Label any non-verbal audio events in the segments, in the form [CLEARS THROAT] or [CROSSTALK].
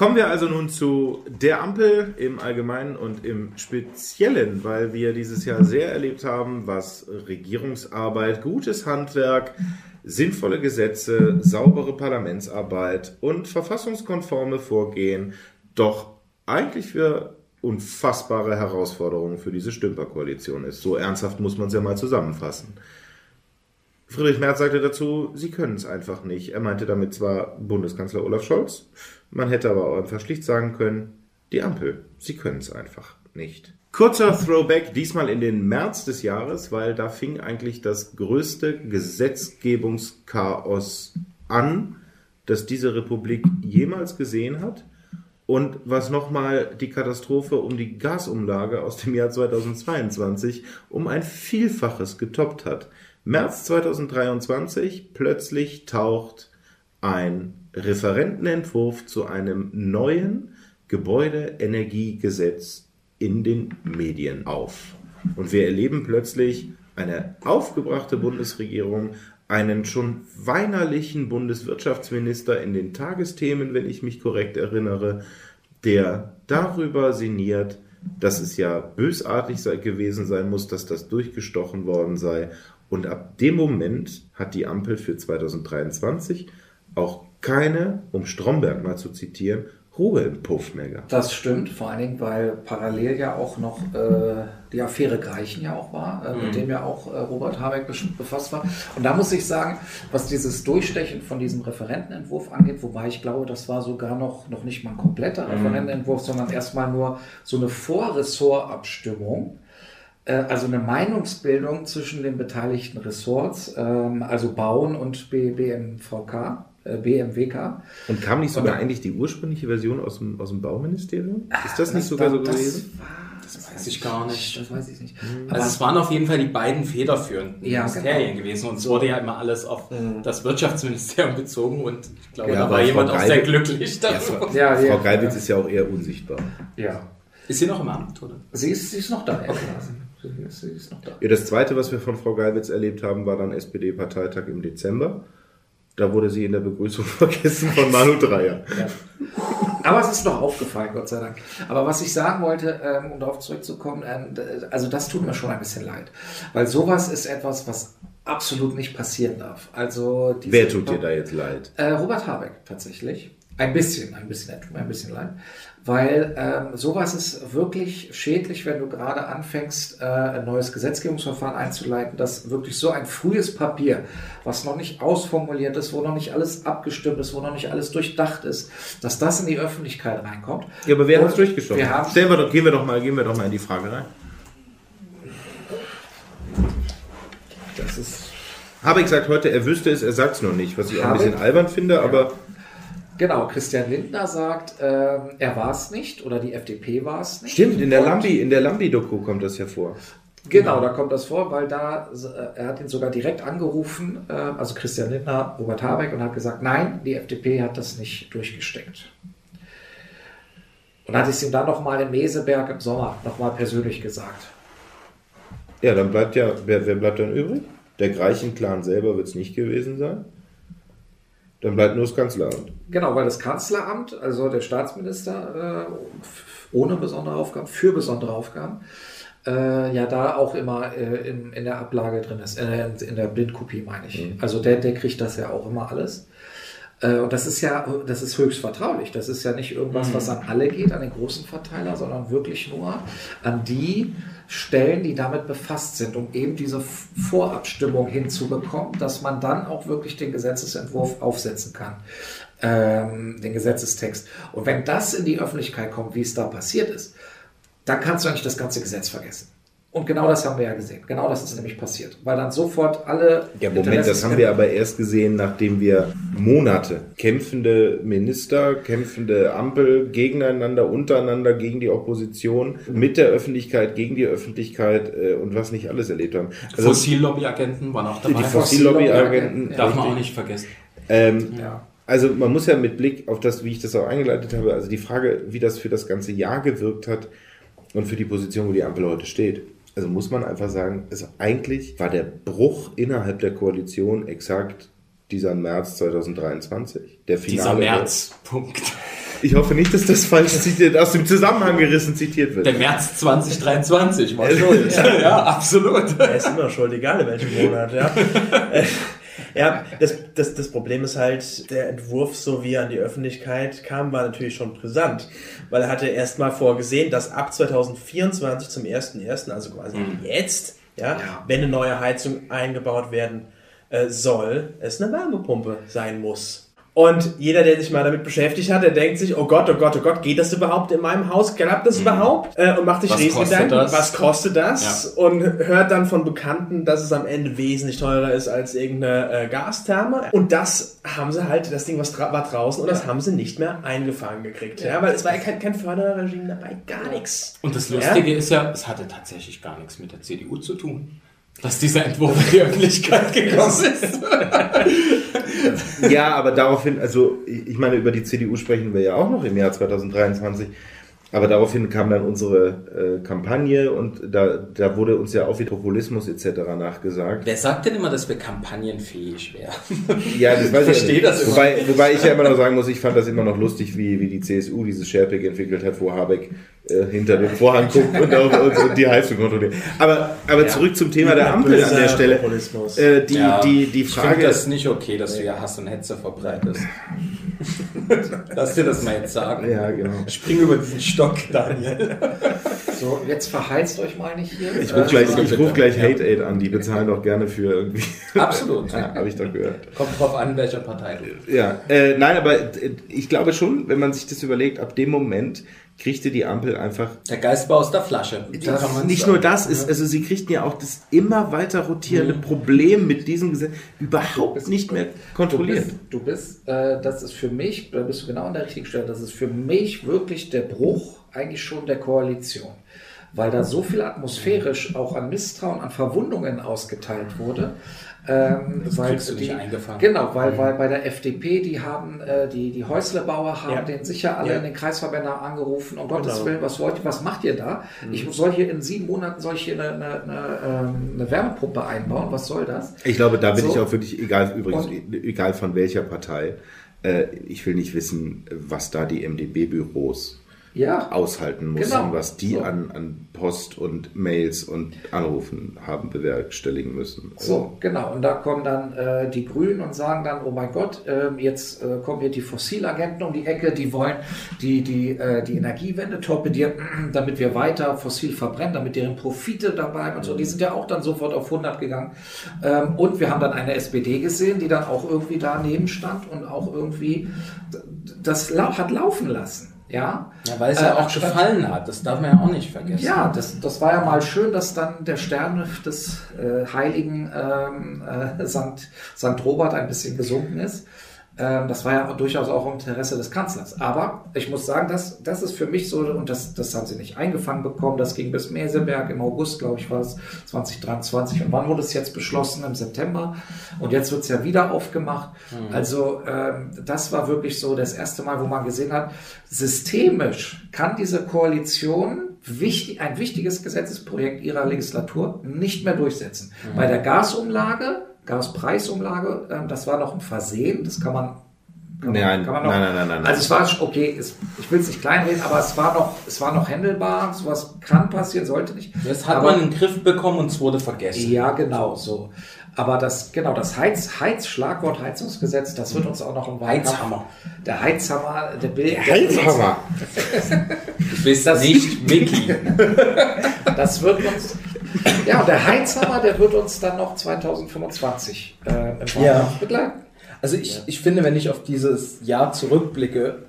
Kommen wir also nun zu der Ampel im Allgemeinen und im Speziellen, weil wir dieses Jahr sehr erlebt haben, was Regierungsarbeit, gutes Handwerk, sinnvolle Gesetze, saubere Parlamentsarbeit und verfassungskonforme Vorgehen doch eigentlich für unfassbare Herausforderungen für diese Stümperkoalition ist. So ernsthaft muss man es ja mal zusammenfassen. Friedrich Merz sagte dazu, sie können es einfach nicht. Er meinte damit zwar Bundeskanzler Olaf Scholz, man hätte aber auch einfach schlicht sagen können, die Ampel, sie können es einfach nicht. Kurzer Throwback, diesmal in den März des Jahres, weil da fing eigentlich das größte Gesetzgebungschaos an, das diese Republik jemals gesehen hat. Und was nochmal die Katastrophe um die Gasumlage aus dem Jahr 2022 um ein Vielfaches getoppt hat. März 2023, plötzlich taucht ein Referentenentwurf zu einem neuen Gebäudeenergiegesetz in den Medien auf. Und wir erleben plötzlich eine aufgebrachte Bundesregierung, einen schon weinerlichen Bundeswirtschaftsminister in den Tagesthemen, wenn ich mich korrekt erinnere, der darüber sinniert, dass es ja bösartig gewesen sein muss, dass das durchgestochen worden sei. Und ab dem Moment hat die Ampel für 2023 auch keine, um Stromberg mal zu zitieren, Ruhe im Puff mehr gehabt. Das stimmt, vor allen Dingen, weil parallel ja auch noch äh, die Affäre Greichen ja auch war, äh, mhm. mit dem ja auch äh, Robert Habeck befasst war. Und da muss ich sagen, was dieses Durchstechen von diesem Referentenentwurf angeht, wobei ich glaube, das war sogar noch, noch nicht mal ein kompletter mhm. Referentenentwurf, sondern erstmal nur so eine Vorressortabstimmung also eine Meinungsbildung zwischen den beteiligten Ressorts, ähm, also Bauen und BMVK. Äh, BMWK. Und kam nicht sogar eigentlich die ursprüngliche Version aus dem, aus dem Bauministerium? Ist das nicht sogar so gewesen? Das, das weiß ich gar nicht. Das weiß ich nicht. Mhm. Also es waren auf jeden Fall die beiden federführenden ja, Ministerien genau. gewesen und es wurde ja immer alles auf mhm. das Wirtschaftsministerium bezogen und ich glaube, ja, da war jemand auch sehr glücklich darüber. Ja, Frau, ja, Frau Geibitz ist ja auch eher unsichtbar. Ja. Ist sie noch im Amt, oder? Sie ist, sie ist noch da. Okay. Ist, sie ist noch da. Ja, das zweite, was wir von Frau Geibitz erlebt haben, war dann SPD-Parteitag im Dezember. Da wurde sie in der Begrüßung [LAUGHS] vergessen von Manu Dreier. Ja. Aber es ist noch aufgefallen, Gott sei Dank. Aber was ich sagen wollte, ähm, um darauf zurückzukommen, ähm, also das tut mir schon ein bisschen leid. Weil sowas ist etwas, was absolut nicht passieren darf. Also Wer tut dir da jetzt leid? Äh, Robert Habeck tatsächlich. Ein bisschen, ein bisschen, tut mir ein bisschen leid. Weil ähm, sowas ist wirklich schädlich, wenn du gerade anfängst, äh, ein neues Gesetzgebungsverfahren einzuleiten, dass wirklich so ein frühes Papier, was noch nicht ausformuliert ist, wo noch nicht alles abgestimmt ist, wo noch nicht alles durchdacht ist, dass das in die Öffentlichkeit reinkommt. Ja, aber wer hat es durchgestochen? Stellen wir doch, gehen wir doch mal, gehen wir doch mal in die Frage rein. Das ist. Habe ich gesagt heute, er wüsste es, er sagt es noch nicht, was ich auch ein bisschen albern finde, ja. aber Genau, Christian Lindner sagt, ähm, er war es nicht oder die FDP war es nicht. Stimmt, in der Lambi, in der Lambi-Doku kommt das ja vor. Genau, da kommt das vor, weil da, äh, er hat ihn sogar direkt angerufen, äh, also Christian Lindner, Robert Habeck, und hat gesagt, nein, die FDP hat das nicht durchgesteckt. Und hat es ihm dann nochmal in Meseberg im Sommer nochmal persönlich gesagt. Ja, dann bleibt ja, wer, wer bleibt dann übrig? Der Greichen-Clan selber wird es nicht gewesen sein. Dann bleibt nur das Kanzleramt. Genau, weil das Kanzleramt, also der Staatsminister, äh, ohne besondere Aufgaben, für besondere Aufgaben, äh, ja da auch immer äh, in, in der Ablage drin ist, äh, in der Blindkopie meine ich. Mhm. Also der, der kriegt das ja auch immer alles. Äh, und das ist ja, das ist höchst vertraulich. Das ist ja nicht irgendwas, was mhm. an alle geht, an den großen Verteiler, sondern wirklich nur an die Stellen, die damit befasst sind, um eben diese Vorabstimmung hinzubekommen, dass man dann auch wirklich den Gesetzesentwurf aufsetzen kann, ähm, den Gesetzestext. Und wenn das in die Öffentlichkeit kommt, wie es da passiert ist, dann kannst du eigentlich das ganze Gesetz vergessen. Und genau das haben wir ja gesehen. Genau das ist nämlich passiert. Weil dann sofort alle. Ja, Moment, das haben wir aber erst gesehen, nachdem wir Monate kämpfende Minister, kämpfende Ampel gegeneinander, untereinander, gegen die Opposition, mit der Öffentlichkeit, gegen die Öffentlichkeit äh, und was nicht alles erlebt haben. Also, Fossillobbyagenten waren auch dabei. Die Fossillobbyagenten. Darf man auch nicht vergessen. Ähm, ja. Also man muss ja mit Blick auf das, wie ich das auch eingeleitet habe, also die Frage, wie das für das ganze Jahr gewirkt hat und für die Position, wo die Ampel heute steht also muss man einfach sagen, also eigentlich war der Bruch innerhalb der Koalition exakt dieser März 2023. Der Finale dieser März, Punkt. Ich hoffe nicht, dass das falsch zitiert, aus dem Zusammenhang gerissen zitiert wird. Der März 2023 war schuld. ja, ja, absolut. Er ist immer schuld, egal in welchem Monat, ja. [LAUGHS] Ja, das, das, das Problem ist halt, der Entwurf, so wie er an die Öffentlichkeit kam, war natürlich schon brisant, weil er hatte erstmal vorgesehen, dass ab 2024 zum 1.1., also quasi mhm. jetzt, ja, ja, wenn eine neue Heizung eingebaut werden äh, soll, es eine Wärmepumpe sein muss. Und jeder, der sich mal damit beschäftigt hat, der denkt sich, oh Gott, oh Gott, oh Gott, geht das überhaupt in meinem Haus? Klappt das mhm. überhaupt? Äh, und macht sich Riesengedanken, was kostet das? Ja. Und hört dann von Bekannten, dass es am Ende wesentlich teurer ist als irgendeine äh, Gastherme. Und das haben sie halt, das Ding was war draußen und ja. das haben sie nicht mehr eingefangen gekriegt. Ja, weil es war ja kein, kein Förderregime dabei, gar nichts. Und das Lustige ist ja, es hatte tatsächlich gar nichts mit der CDU zu tun dass dieser Entwurf in die Öffentlichkeit gekommen ist. ja, aber daraufhin, also ich meine, über die CDU sprechen wir ja auch noch im Jahr 2023. Aber daraufhin kam dann unsere äh, Kampagne und da, da wurde uns ja auch wie Populismus etc. nachgesagt. Wer sagt denn immer, dass wir kampagnenfähig wären? Ja, das weiß ich verstehe das immer. Wobei, wobei ich ja immer noch sagen muss, ich fand das immer noch lustig, wie, wie die CSU dieses Sharepick entwickelt hat, wo Habeck äh, hinter dem Vorhang guckt und, auf, und, und, die Heizung kontrolliert. Aber, aber ja. zurück zum Thema der Ampel an der Stelle. Äh, die, ja, die, die Frage. Ich finde das nicht okay, dass du ja Hass und Hetze verbreitest. Lass dir das mal jetzt sagen. Ja, genau. Spring über diesen Stock, Daniel. So, jetzt verheizt euch mal nicht hier. Ich rufe gleich, ich ruf gleich Hate Aid an, die bezahlen doch gerne für irgendwie. Absolut. [LAUGHS] ja, habe ich doch gehört. Kommt drauf an, welcher Partei du. Ja, äh, nein, aber ich glaube schon, wenn man sich das überlegt, ab dem Moment kriegte die Ampel einfach. Der Geist war aus der Flasche. Das, nicht sagen. nur das ist, also sie kriegten ja auch das immer weiter rotierende mhm. Problem mit diesem Gesetz überhaupt bist, nicht mehr kontrolliert. Du bist, du bist äh, das ist für mich, da bist du genau an der richtigen Stelle, das ist für mich wirklich der Bruch eigentlich schon der Koalition. Weil da so viel atmosphärisch auch an Misstrauen, an Verwundungen ausgeteilt wurde. Ähm, das weil du die, eingefangen. Genau, weil, mhm. weil bei der FDP, die haben, äh, die, die Häuslebauer haben ja. den sicher alle ja. in den Kreisverbänden angerufen, um Gottes genau. Willen, was wollt ihr, was macht ihr da? Mhm. Ich soll hier in sieben Monaten soll ich hier eine, eine, eine, ähm, eine Wärmepumpe einbauen, was soll das? Ich glaube, da bin so. ich auch wirklich, egal übrigens, Und, egal von welcher Partei, äh, ich will nicht wissen, was da die MdB-Büros ja. aushalten müssen, genau. was die so. an, an Post und Mails und Anrufen haben bewerkstelligen müssen. So, genau. Und da kommen dann äh, die Grünen und sagen dann, oh mein Gott, äh, jetzt äh, kommen hier die Fossilagenten um die Ecke, die wollen die, die, äh, die Energiewende torpedieren, [CLEARS THROAT] damit wir weiter fossil verbrennen, damit deren Profite dabei und so. Die sind ja auch dann sofort auf 100 gegangen. Ähm, und wir haben dann eine SPD gesehen, die dann auch irgendwie daneben stand und auch irgendwie das hat laufen lassen. Ja, ja weil es ja äh, auch gefallen hat, das darf man ja auch nicht vergessen. Ja, das, das war ja mal schön, dass dann der Stern des äh, heiligen ähm, äh. [LAUGHS] St. Robert ein bisschen gesunken ist. Ähm, das war ja durchaus auch im Interesse des Kanzlers. Aber ich muss sagen, das, das ist für mich so, und das, das haben sie nicht eingefangen bekommen, das ging bis Meseberg im August, glaube ich, war es 2023. Und wann wurde es jetzt beschlossen? Im September. Und jetzt wird es ja wieder aufgemacht. Mhm. Also ähm, das war wirklich so das erste Mal, wo man gesehen hat, systemisch kann diese Koalition wichtig, ein wichtiges Gesetzesprojekt ihrer Legislatur nicht mehr durchsetzen. Mhm. Bei der Gasumlage Gaspreisumlage, ähm, das war noch ein Versehen, das kann man kann man, nein, kann man noch, nein, nein, nein, nein, Also es war okay, es, ich will es nicht kleinreden, aber es war noch, es war noch händelbar. Sowas kann passieren, sollte nicht. Das hat aber, man in den Griff bekommen und es wurde vergessen. Ja, genau so. Aber das, genau, das Heiz, Heiz, Schlagwort Heizungsgesetz, das wird uns auch noch im Heizhammer. Der Heizhammer, der Bild. Der Heizhammer. [LAUGHS] du bist das nicht Mickey. [LAUGHS] das wird uns, ja, und der Heizhammer, der wird uns dann noch 2025 äh, im ja. begleiten. Also ich, ja. ich finde, wenn ich auf dieses Jahr zurückblicke,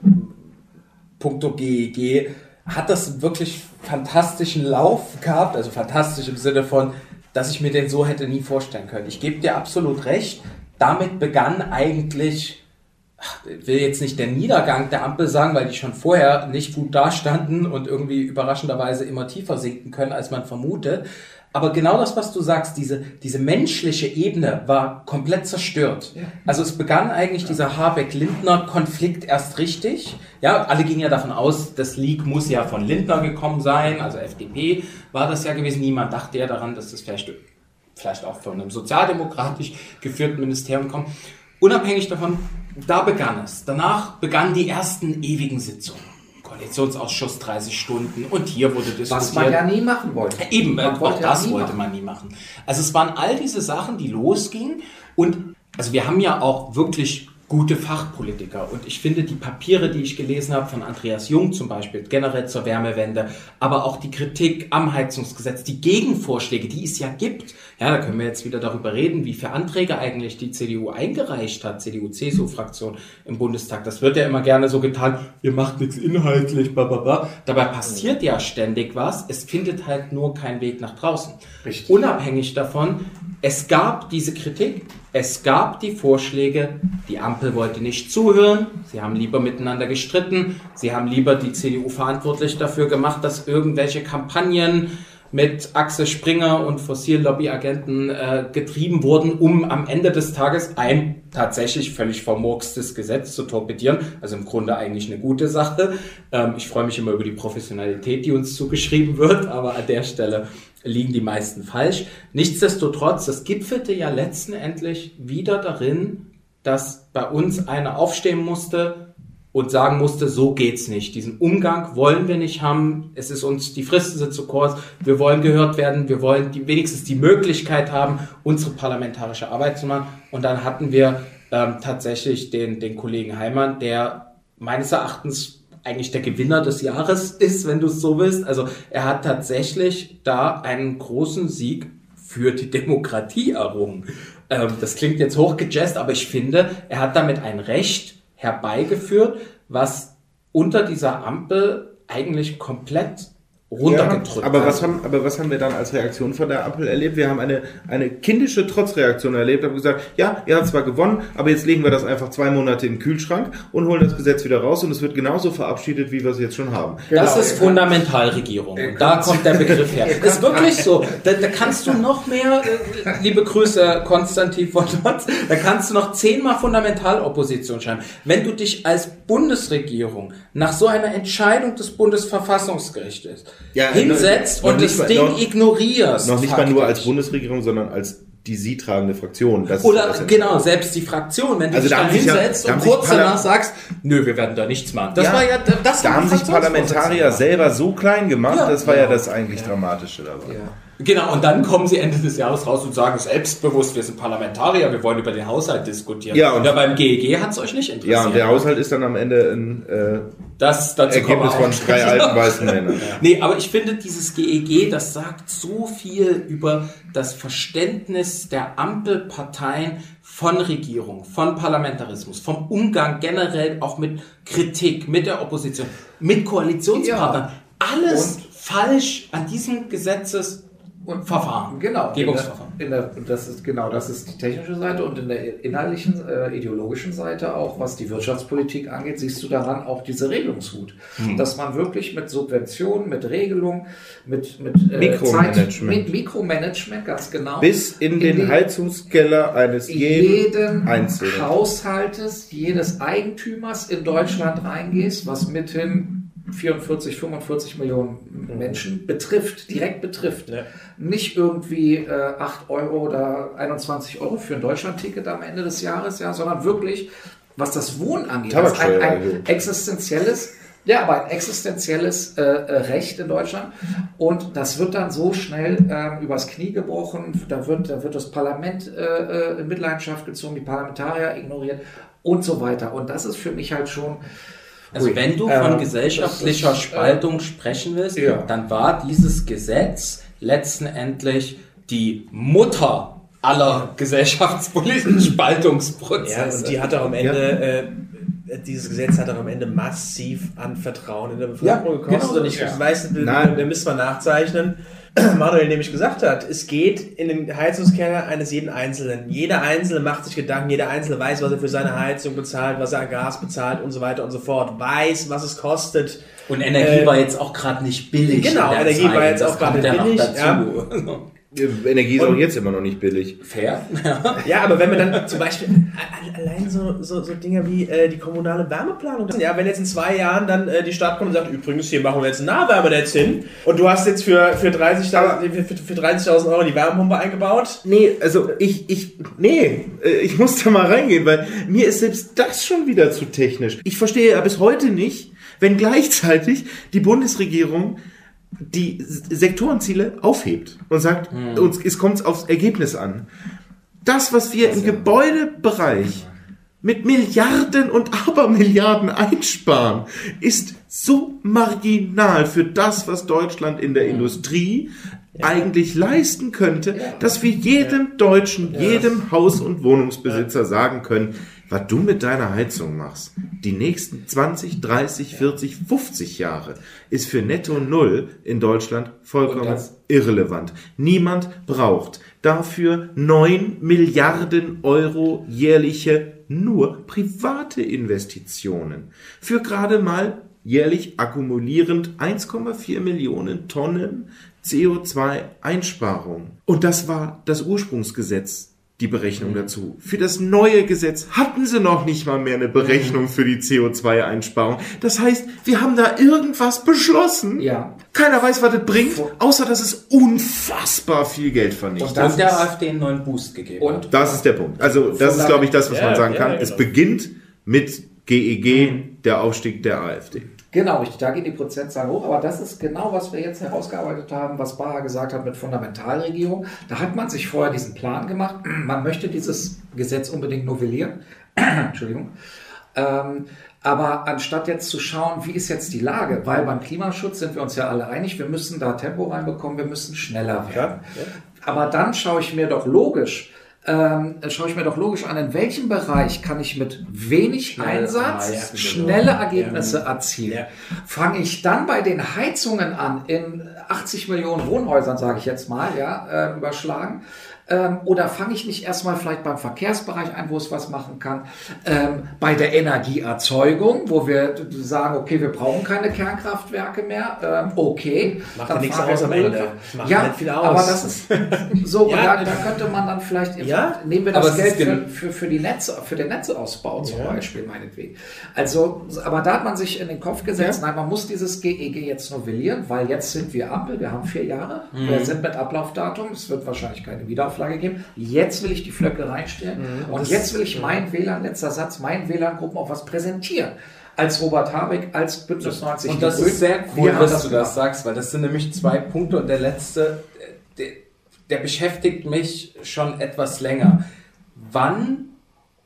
punkto GEG, hat das wirklich fantastischen Lauf gehabt, also fantastisch im Sinne von, dass ich mir den so hätte nie vorstellen können. Ich gebe dir absolut recht, damit begann eigentlich, ich will jetzt nicht der Niedergang der Ampel sagen, weil die schon vorher nicht gut dastanden und irgendwie überraschenderweise immer tiefer sinken können, als man vermutet. Aber genau das, was du sagst, diese, diese menschliche Ebene war komplett zerstört. Ja. Also es begann eigentlich dieser Habeck-Lindner-Konflikt erst richtig. Ja, alle gingen ja davon aus, das Leak muss ja von Lindner gekommen sein, also FDP war das ja gewesen. Niemand dachte ja daran, dass das vielleicht, vielleicht auch von einem sozialdemokratisch geführten Ministerium kommt. Unabhängig davon, da begann es. Danach begannen die ersten ewigen Sitzungen. Koalitionsausschuss 30 Stunden und hier wurde diskutiert. Was man ja nie machen wollte. Eben, Man auch wollte ja das nie wollte machen. man nie machen. Also es waren all diese Sachen, die losgingen und also wir haben ja auch wirklich gute Fachpolitiker und ich finde die Papiere, die ich gelesen habe von Andreas Jung zum Beispiel, generell zur Wärmewende, aber auch die Kritik am Heizungsgesetz, die Gegenvorschläge, die es ja gibt, ja, da können wir jetzt wieder darüber reden, wie viele Anträge eigentlich die CDU eingereicht hat, CDU-CSU-Fraktion im Bundestag. Das wird ja immer gerne so getan, ihr macht nichts inhaltlich, bla bla bla. Dabei passiert ja ständig was, es findet halt nur keinen Weg nach draußen. Richtig. Unabhängig davon, es gab diese Kritik, es gab die Vorschläge, die Ampel wollte nicht zuhören, sie haben lieber miteinander gestritten, sie haben lieber die CDU verantwortlich dafür gemacht, dass irgendwelche Kampagnen mit Axel Springer und Fossillobbyagenten äh, getrieben wurden, um am Ende des Tages ein tatsächlich völlig vermurkstes Gesetz zu torpedieren. Also im Grunde eigentlich eine gute Sache. Ähm, ich freue mich immer über die Professionalität, die uns zugeschrieben wird, aber an der Stelle liegen die meisten falsch. Nichtsdestotrotz, das gipfelte ja letztendlich wieder darin, dass bei uns einer aufstehen musste und sagen musste, so geht's nicht. Diesen Umgang wollen wir nicht haben. Es ist uns, die Fristen sind zu kurz. Wir wollen gehört werden. Wir wollen die, wenigstens die Möglichkeit haben, unsere parlamentarische Arbeit zu machen. Und dann hatten wir ähm, tatsächlich den, den Kollegen Heimann, der meines Erachtens eigentlich der Gewinner des Jahres ist, wenn du es so willst. Also er hat tatsächlich da einen großen Sieg für die Demokratie errungen. Ähm, das klingt jetzt hochgejazzt, aber ich finde, er hat damit ein Recht herbeigeführt, was unter dieser Ampel eigentlich komplett runtergedrückt Ja, aber was haben, aber was haben wir dann als Reaktion von der Ampel erlebt? Wir haben eine, eine kindische Trotzreaktion erlebt, haben gesagt, ja, ihr habt zwar gewonnen, aber jetzt legen wir das einfach zwei Monate in den Kühlschrank und holen das Gesetz wieder raus und es wird genauso verabschiedet, wie wir es jetzt schon haben. Das Genau. ist Fundamentalregierung. Und da kommt der Begriff her. Das [LAUGHS] ist wirklich so. Da, da kannst du noch mehr, äh, liebe Grüße, Konstantin von Lotz, da kannst du noch zehnmal Fundamentalopposition schreiben. Wenn du dich als Bundesregierung nach so einer Entscheidung des Bundesverfassungsgerichtes Ja, hinsetzt noch und nicht das mal- Ding noch- ignorierst. Noch nicht mal nur als faktisch. Bundesregierung, sondern als die sie tragende Fraktion. Das Oder das genau, selbst die Fraktion, wenn du Also dich da da haben sich ja- hinsetzt da und kurz danach sagst, nö, wir werden da nichts machen. Das Ja, war ja das Da haben sich. Parlamentarier selber so klein gemacht, Ja, das war ja das eigentlich Dramatische dabei. Ja. Genau, und dann kommen sie Ende des Jahres raus und sagen selbstbewusst, wir sind Parlamentarier, wir wollen über den Haushalt diskutieren. Ja, und- ja beim GEG hat es euch nicht interessiert. Ja, und der Haushalt ist dann am Ende ein äh, das Ergebnis von drei alten weißen Männern. [LAUGHS] Nee, aber ich finde, dieses GEG, das sagt so viel über das Verständnis der Ampelparteien von Regierung, von Parlamentarismus, vom Umgang generell auch mit Kritik, mit der Opposition, mit Koalitionspartnern. Alles falsch an diesem Gesetzesverfahren. Genau. In Gebungsverfahren. der, in der, das ist genau, das ist die technische Seite und in der inhaltlichen, äh, ideologischen Seite auch, was die Wirtschaftspolitik angeht, siehst du daran auch diese Regelungswut, Hm. dass man wirklich mit Subventionen, mit Regelung, mit mit äh, Mikromanagement. Zeit, mit Mikromanagement ganz genau bis in den die- Heizungskeller eines jeden, jeden. Haushaltes, jedes Eigentümers in Deutschland reingehst, was mithin 44, 45 Millionen Menschen betrifft, direkt betrifft. Ja. Nicht irgendwie äh, 8 Euro oder 21 Euro für ein Deutschlandticket am Ende des Jahres, ja, sondern wirklich, was das Wohnen angeht, das ein, ein existenzielles ja, aber ein existenzielles äh, äh, Recht in Deutschland. Und das wird dann so schnell ähm, übers Knie gebrochen. Da wird, da wird das Parlament äh, äh, in Mitleidenschaft gezogen, die Parlamentarier ignoriert und so weiter. Und das ist für mich halt schon. Also Ui. wenn du von Ähm, gesellschaftlicher das ist, äh, Spaltung sprechen willst, ja. dann war dieses Gesetz letzten Endlich die Mutter aller gesellschaftspolitischen [CLEARS THROAT] Ja, Spaltungsprozesse. und die hat auch am Ende, äh, dieses Gesetz hat auch am Ende massiv an Vertrauen in der Bevölkerung Ja, gekostet. genau. und ich Ja. weiß, wir, Nein. wir müssen mal nachzeichnen. [CLEARS THROAT] Manuel nämlich gesagt hat, es geht in den Heizungskeller eines jeden Einzelnen. Jeder Einzelne macht sich Gedanken, jeder Einzelne weiß, was er für seine Heizung bezahlt, was er an Gas bezahlt und so weiter und so fort. Weiß, was es kostet. Und Energie Äh, war jetzt auch gerade nicht billig. genau, Energie Zeit. war jetzt Das auch gerade ja billig, dazu. [LAUGHS] Energie ist auch jetzt immer noch nicht billig. Fair. [LAUGHS] Ja, aber wenn man dann zum Beispiel allein so, so, so Dinge wie äh, die kommunale Wärmeplanung, ja, wenn jetzt in zwei Jahren dann äh, die Stadt kommt und sagt, übrigens, hier machen wir jetzt ein Nahwärmenetz hin und du hast jetzt für, für 30.000 für, für 30.000 Euro die Wärmepumpe eingebaut, Nee, also ich, ich, nee, äh, ich muss da mal reingehen, weil mir ist selbst das schon wieder zu technisch. Ich verstehe ja bis heute nicht, wenn gleichzeitig die Bundesregierung die Sektorenziele aufhebt und sagt, uns, es kommt aufs Ergebnis an. Das, was wir im Gebäudebereich mit Milliarden und Abermilliarden einsparen, ist so marginal für das, was Deutschland in der Industrie eigentlich leisten könnte, dass wir jedem Deutschen, jedem Haus- und Wohnungsbesitzer sagen können, was du mit deiner Heizung machst, die nächsten 20, 30, 40, 50 Jahre, ist für Netto Null in Deutschland vollkommen irrelevant. Niemand braucht dafür 9 Milliarden Euro jährliche nur private Investitionen. Für gerade mal jährlich akkumulierend 1,4 Millionen Tonnen CO2-Einsparung. Und das war das Ursprungsgesetz. Die Berechnung dazu. Für das neue Gesetz hatten sie noch nicht mal mehr eine Berechnung für die CO2-Einsparung. Das heißt, wir haben da irgendwas beschlossen. Ja. Keiner weiß, was das bringt, außer dass es unfassbar viel Geld Und vernichtet. das Und der ist- AfD einen neuen Boost gegeben Und- hat. Das ist der Punkt. Also das ist, glaube ich, das, was Ja, man sagen ja, kann. ja, Es genau. beginnt mit GEG, der Aufstieg der AfD. Genau, richtig. Da gehen die Prozentzahlen hoch. Aber das ist genau, was wir jetzt herausgearbeitet haben, was Baha gesagt hat mit Fundamentalregierung. Da hat man sich vorher diesen Plan gemacht. [CLEARS THROAT] Man möchte dieses Gesetz unbedingt novellieren. [CLEARS THROAT] Entschuldigung. Ähm, aber anstatt jetzt zu schauen, wie ist jetzt die Lage, weil beim Klimaschutz sind wir uns ja alle einig, wir müssen da Tempo reinbekommen, wir müssen schneller werden. Aber dann schaue ich mir doch logisch, ähm, schaue ich mir doch logisch an, in welchem Bereich kann ich mit wenig Einsatz ja, genau. schnelle Ergebnisse erzielen. Ja. Fange ich dann bei den Heizungen an, in 80 Millionen Wohnhäusern, sage ich jetzt mal, ja, äh, überschlagen, ähm, oder fange ich nicht erstmal vielleicht beim Verkehrsbereich ein, wo es was machen kann, ähm, bei der Energieerzeugung, wo wir sagen, okay, wir brauchen keine Kernkraftwerke mehr, ähm, okay. Macht dann ja nichts aus am Ende. Macht ja, nicht viel aus. aber das ist so, und [LAUGHS] Ja. da, da könnte man dann vielleicht, Ja, nehmen wir das Geld für, für, für die Netze, für den Netzeausbau zum Ja. Beispiel, meinetwegen. Also, aber da hat man sich in den Kopf gesetzt, nein, man muss dieses GEG jetzt novellieren, weil jetzt sind wir Ampel, wir haben vier Jahre, Mhm. wir sind mit Ablaufdatum, es wird wahrscheinlich keine Wiederauflage geben. Jetzt will ich die Flöcke reinstellen Mhm. und jetzt will ich meinen WLAN, letzter Satz, meinen WLAN-Gruppen auch was präsentieren. Als Robert Habeck, als Bündnis 90 Und das ist sehr cool, dass das du das sagst, weil das sind nämlich zwei Punkte und der letzte, der, der beschäftigt mich schon etwas länger. Wann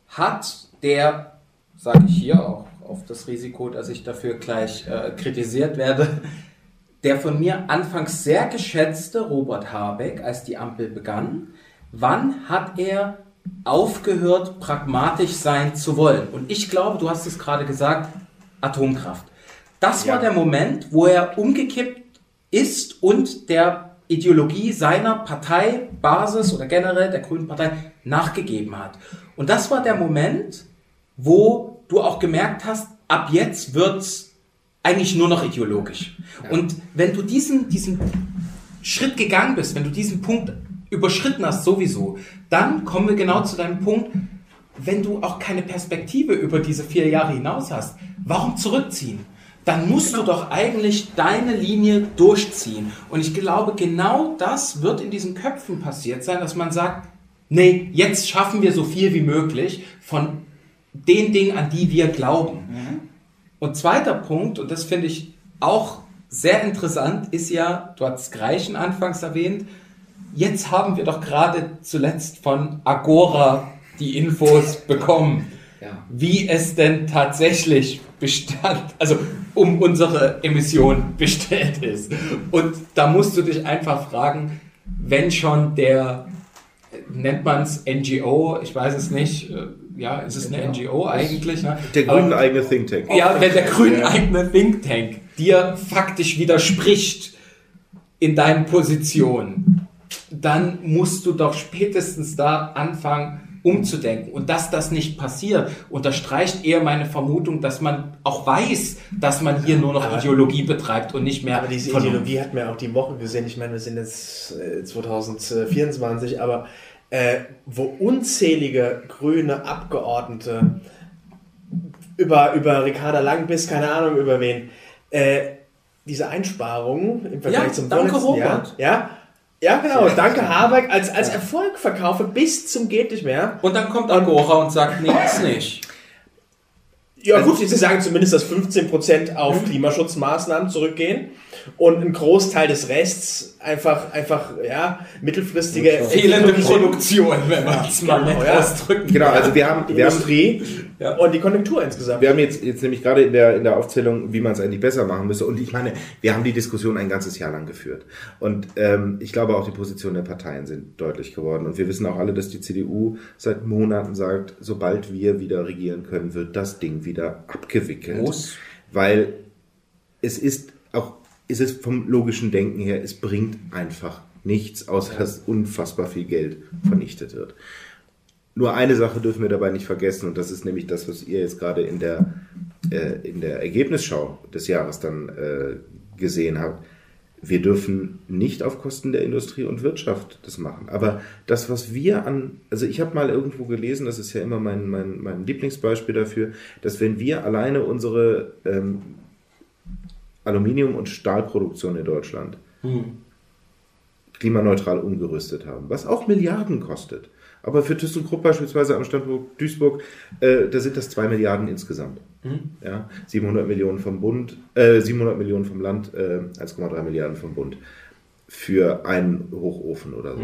hat der, sage ich hier auch auf das Risiko, dass ich dafür gleich äh, kritisiert werde, der von mir anfangs sehr geschätzte Robert Habeck, als die Ampel begann, wann hat er aufgehört, pragmatisch sein zu wollen? Und ich glaube, du hast es gerade gesagt, Atomkraft. Das war der Moment, wo er umgekippt ist und der Ideologie seiner Partei, Basis oder generell der Grünen Partei nachgegeben hat. Und das war der Moment, wo du auch gemerkt hast, ab jetzt wird's eigentlich nur noch ideologisch. Und wenn du diesen, diesen Schritt gegangen bist, wenn du diesen Punkt überschritten hast sowieso, dann kommen wir genau zu deinem Punkt, wenn du auch keine Perspektive über diese vier Jahre hinaus hast, warum zurückziehen? Dann musst du doch eigentlich deine Linie durchziehen. Und ich glaube, genau das wird in diesen Köpfen passiert sein, dass man sagt, nee, jetzt schaffen wir so viel wie möglich von den Dingen, an die wir glauben. Und zweiter Punkt, und das finde ich auch sehr interessant, ist ja, du hast Greichen anfangs erwähnt, jetzt haben wir doch gerade zuletzt von Agora die Infos bekommen, Ja. wie es denn tatsächlich bestand, also um unsere Emission [LAUGHS] bestellt ist. Und da musst du dich einfach fragen, wenn schon der, nennt man es NGO, ich weiß es nicht, äh, ja, ist es eine NGO eigentlich? Ne? Der grünen eigene Think Tank. ja, wenn der grünen eigene Think Tank dir faktisch widerspricht in deinen Positionen, dann musst du doch spätestens da anfangen, umzudenken. Und dass das nicht passiert, unterstreicht eher meine Vermutung, dass man auch weiß, dass man hier nur noch Aber- Ideologie betreibt und nicht mehr Aber diese. Ideologie hat ja auch die Woche gesehen. Ich meine, wir sind jetzt äh, 2024, aber äh, wo unzählige grüne Abgeordnete über, über Ricarda Lang bis keine Ahnung über wen, äh, diese Einsparungen im Vergleich Ja, zum danke, vorletzten Jahr, ja, ja genau, danke Habeck, als, als Erfolg verkaufe bis zum geht nicht mehr. Und dann kommt Agora und sagt, nee, ist nicht. Ja gut, Sie sagen zumindest, dass 15% auf Klimaschutzmaßnahmen zurückgehen und ein Großteil des Rests einfach, einfach ja, mittelfristige Fehlende Produktion, wenn man es mal genau, ja. ausdrücken Genau, also wir haben, wir haben Ja. und die Konjunktur insgesamt. Wir haben jetzt, jetzt nämlich gerade in der, in der Aufzählung, wie man es eigentlich besser machen müsste. Und ich meine, wir haben die Diskussion ein ganzes Jahr lang geführt. Und ähm, ich glaube auch die Positionen der Parteien sind deutlich geworden. Und wir wissen auch alle, dass die CDU seit Monaten sagt, sobald wir wieder regieren können, wird das Ding wieder abgewickelt. Muss. Weil es ist auch, es ist vom logischen Denken her, es bringt einfach nichts, außer dass unfassbar viel Geld vernichtet wird. Nur eine Sache dürfen wir dabei nicht vergessen, und das ist nämlich das, was ihr jetzt gerade in der, äh, in der Ergebnisschau des Jahres dann äh, gesehen habt. Wir dürfen nicht auf Kosten der Industrie und Wirtschaft das machen. Aber das, was wir an, also ich habe mal irgendwo gelesen, das ist ja immer mein, mein, mein Lieblingsbeispiel dafür, dass wenn wir alleine unsere ähm, Aluminium- und Stahlproduktion in Deutschland klimaneutral umgerüstet haben, was auch Milliarden kostet. Aber für ThyssenKrupp beispielsweise am Standort Duisburg, äh, da sind das 2 Milliarden insgesamt. Ja, 700 Millionen vom Bund, äh, 700 Millionen vom Land, äh, 1,3 Milliarden vom Bund für einen Hochofen oder so.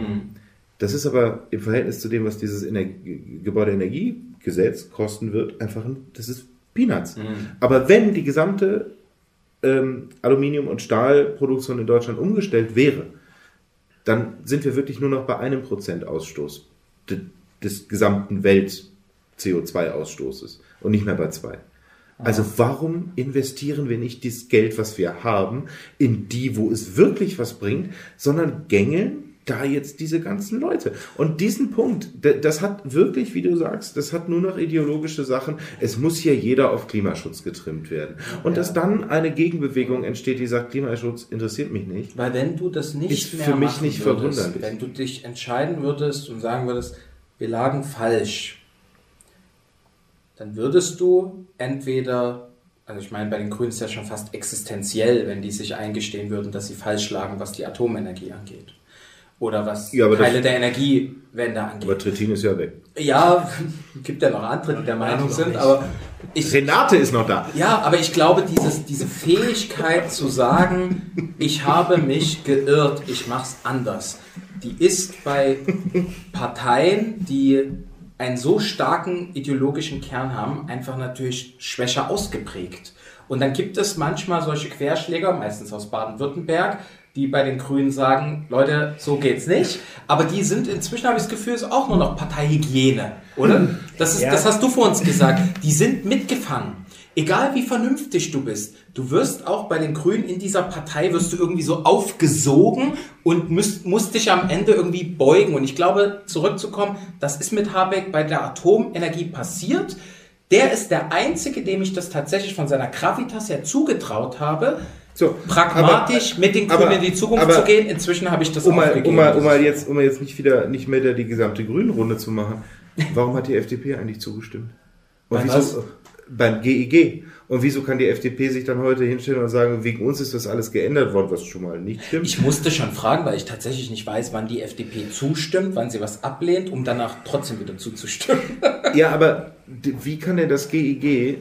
Das ist aber im Verhältnis zu dem, was dieses Energie Gebäudeenergiegesetz kosten wird, einfach ein, das ist Peanuts. Aber wenn die gesamte ähm, Aluminium- und Stahlproduktion in Deutschland umgestellt wäre, dann sind wir wirklich nur noch bei einem Prozent Ausstoß de, des gesamten Welt-CO2-Ausstoßes und nicht mehr bei zwei. Also warum investieren wir nicht das Geld, was wir haben, in die, wo es wirklich was bringt, sondern gängeln da jetzt diese ganzen Leute. Und diesen Punkt, das hat wirklich, wie du sagst, das hat nur noch ideologische Sachen. Es muss hier jeder auf Klimaschutz getrimmt werden. Und dass dann eine Gegenbewegung entsteht, die sagt, Klimaschutz interessiert mich nicht. Weil wenn du das nicht Ist mehr für mich nicht würdest, verwunderlich. wenn du dich entscheiden würdest und sagen würdest, wir lagen falsch, dann würdest du entweder, also ich meine, bei den Grünen ist ja schon fast existenziell, wenn die sich eingestehen würden, dass sie falsch lagen, was die Atomenergie angeht. Oder was Ja, aber das- Teile der Energiewende angeht. Aber Trittin ist ja weg. ja, [LAUGHS] gibt ja noch andere, die der Meinung sind, aber ich, Renate ist noch da. ja, aber ich glaube, dieses, diese Fähigkeit zu sagen, ich habe mich geirrt, ich mach's anders, die ist bei Parteien, die einen so starken ideologischen Kern haben, einfach natürlich schwächer ausgeprägt. Und dann gibt es manchmal solche Querschläger, meistens aus Baden-Württemberg, die bei den Grünen sagen, Leute, so geht's nicht. Aber die sind inzwischen, habe ich das Gefühl, ist auch nur noch Parteihygiene, oder? Das, ist, Ja. das hast du vor uns gesagt. Die sind mitgefangen. Egal wie vernünftig du bist, du wirst auch bei den Grünen in dieser Partei wirst du irgendwie so aufgesogen und müsst, musst dich am Ende irgendwie beugen. Und ich glaube, zurückzukommen, das ist mit Habeck bei der Atomenergie passiert. Der ist der Einzige, dem ich das tatsächlich von seiner Gravitas her zugetraut habe, So, pragmatisch mit den Grünen aber- in die Zukunft aber- zu gehen. Inzwischen habe ich das Um mal, aufgegeben. um, mal, um, mal jetzt, um jetzt nicht wieder nicht mehr die gesamte Grünenrunde zu machen, warum hat die FDP eigentlich zugestimmt? Und Bei wieso, was? Beim GEG. Und wieso kann die FDP sich dann heute hinstellen und sagen, wegen uns ist das alles geändert worden, was schon mal nicht stimmt? Ich musste schon fragen, weil ich tatsächlich nicht weiß, wann die FDP zustimmt, wann sie was ablehnt, um danach trotzdem wieder zuzustimmen. Ja, aber wie kann denn das GEG,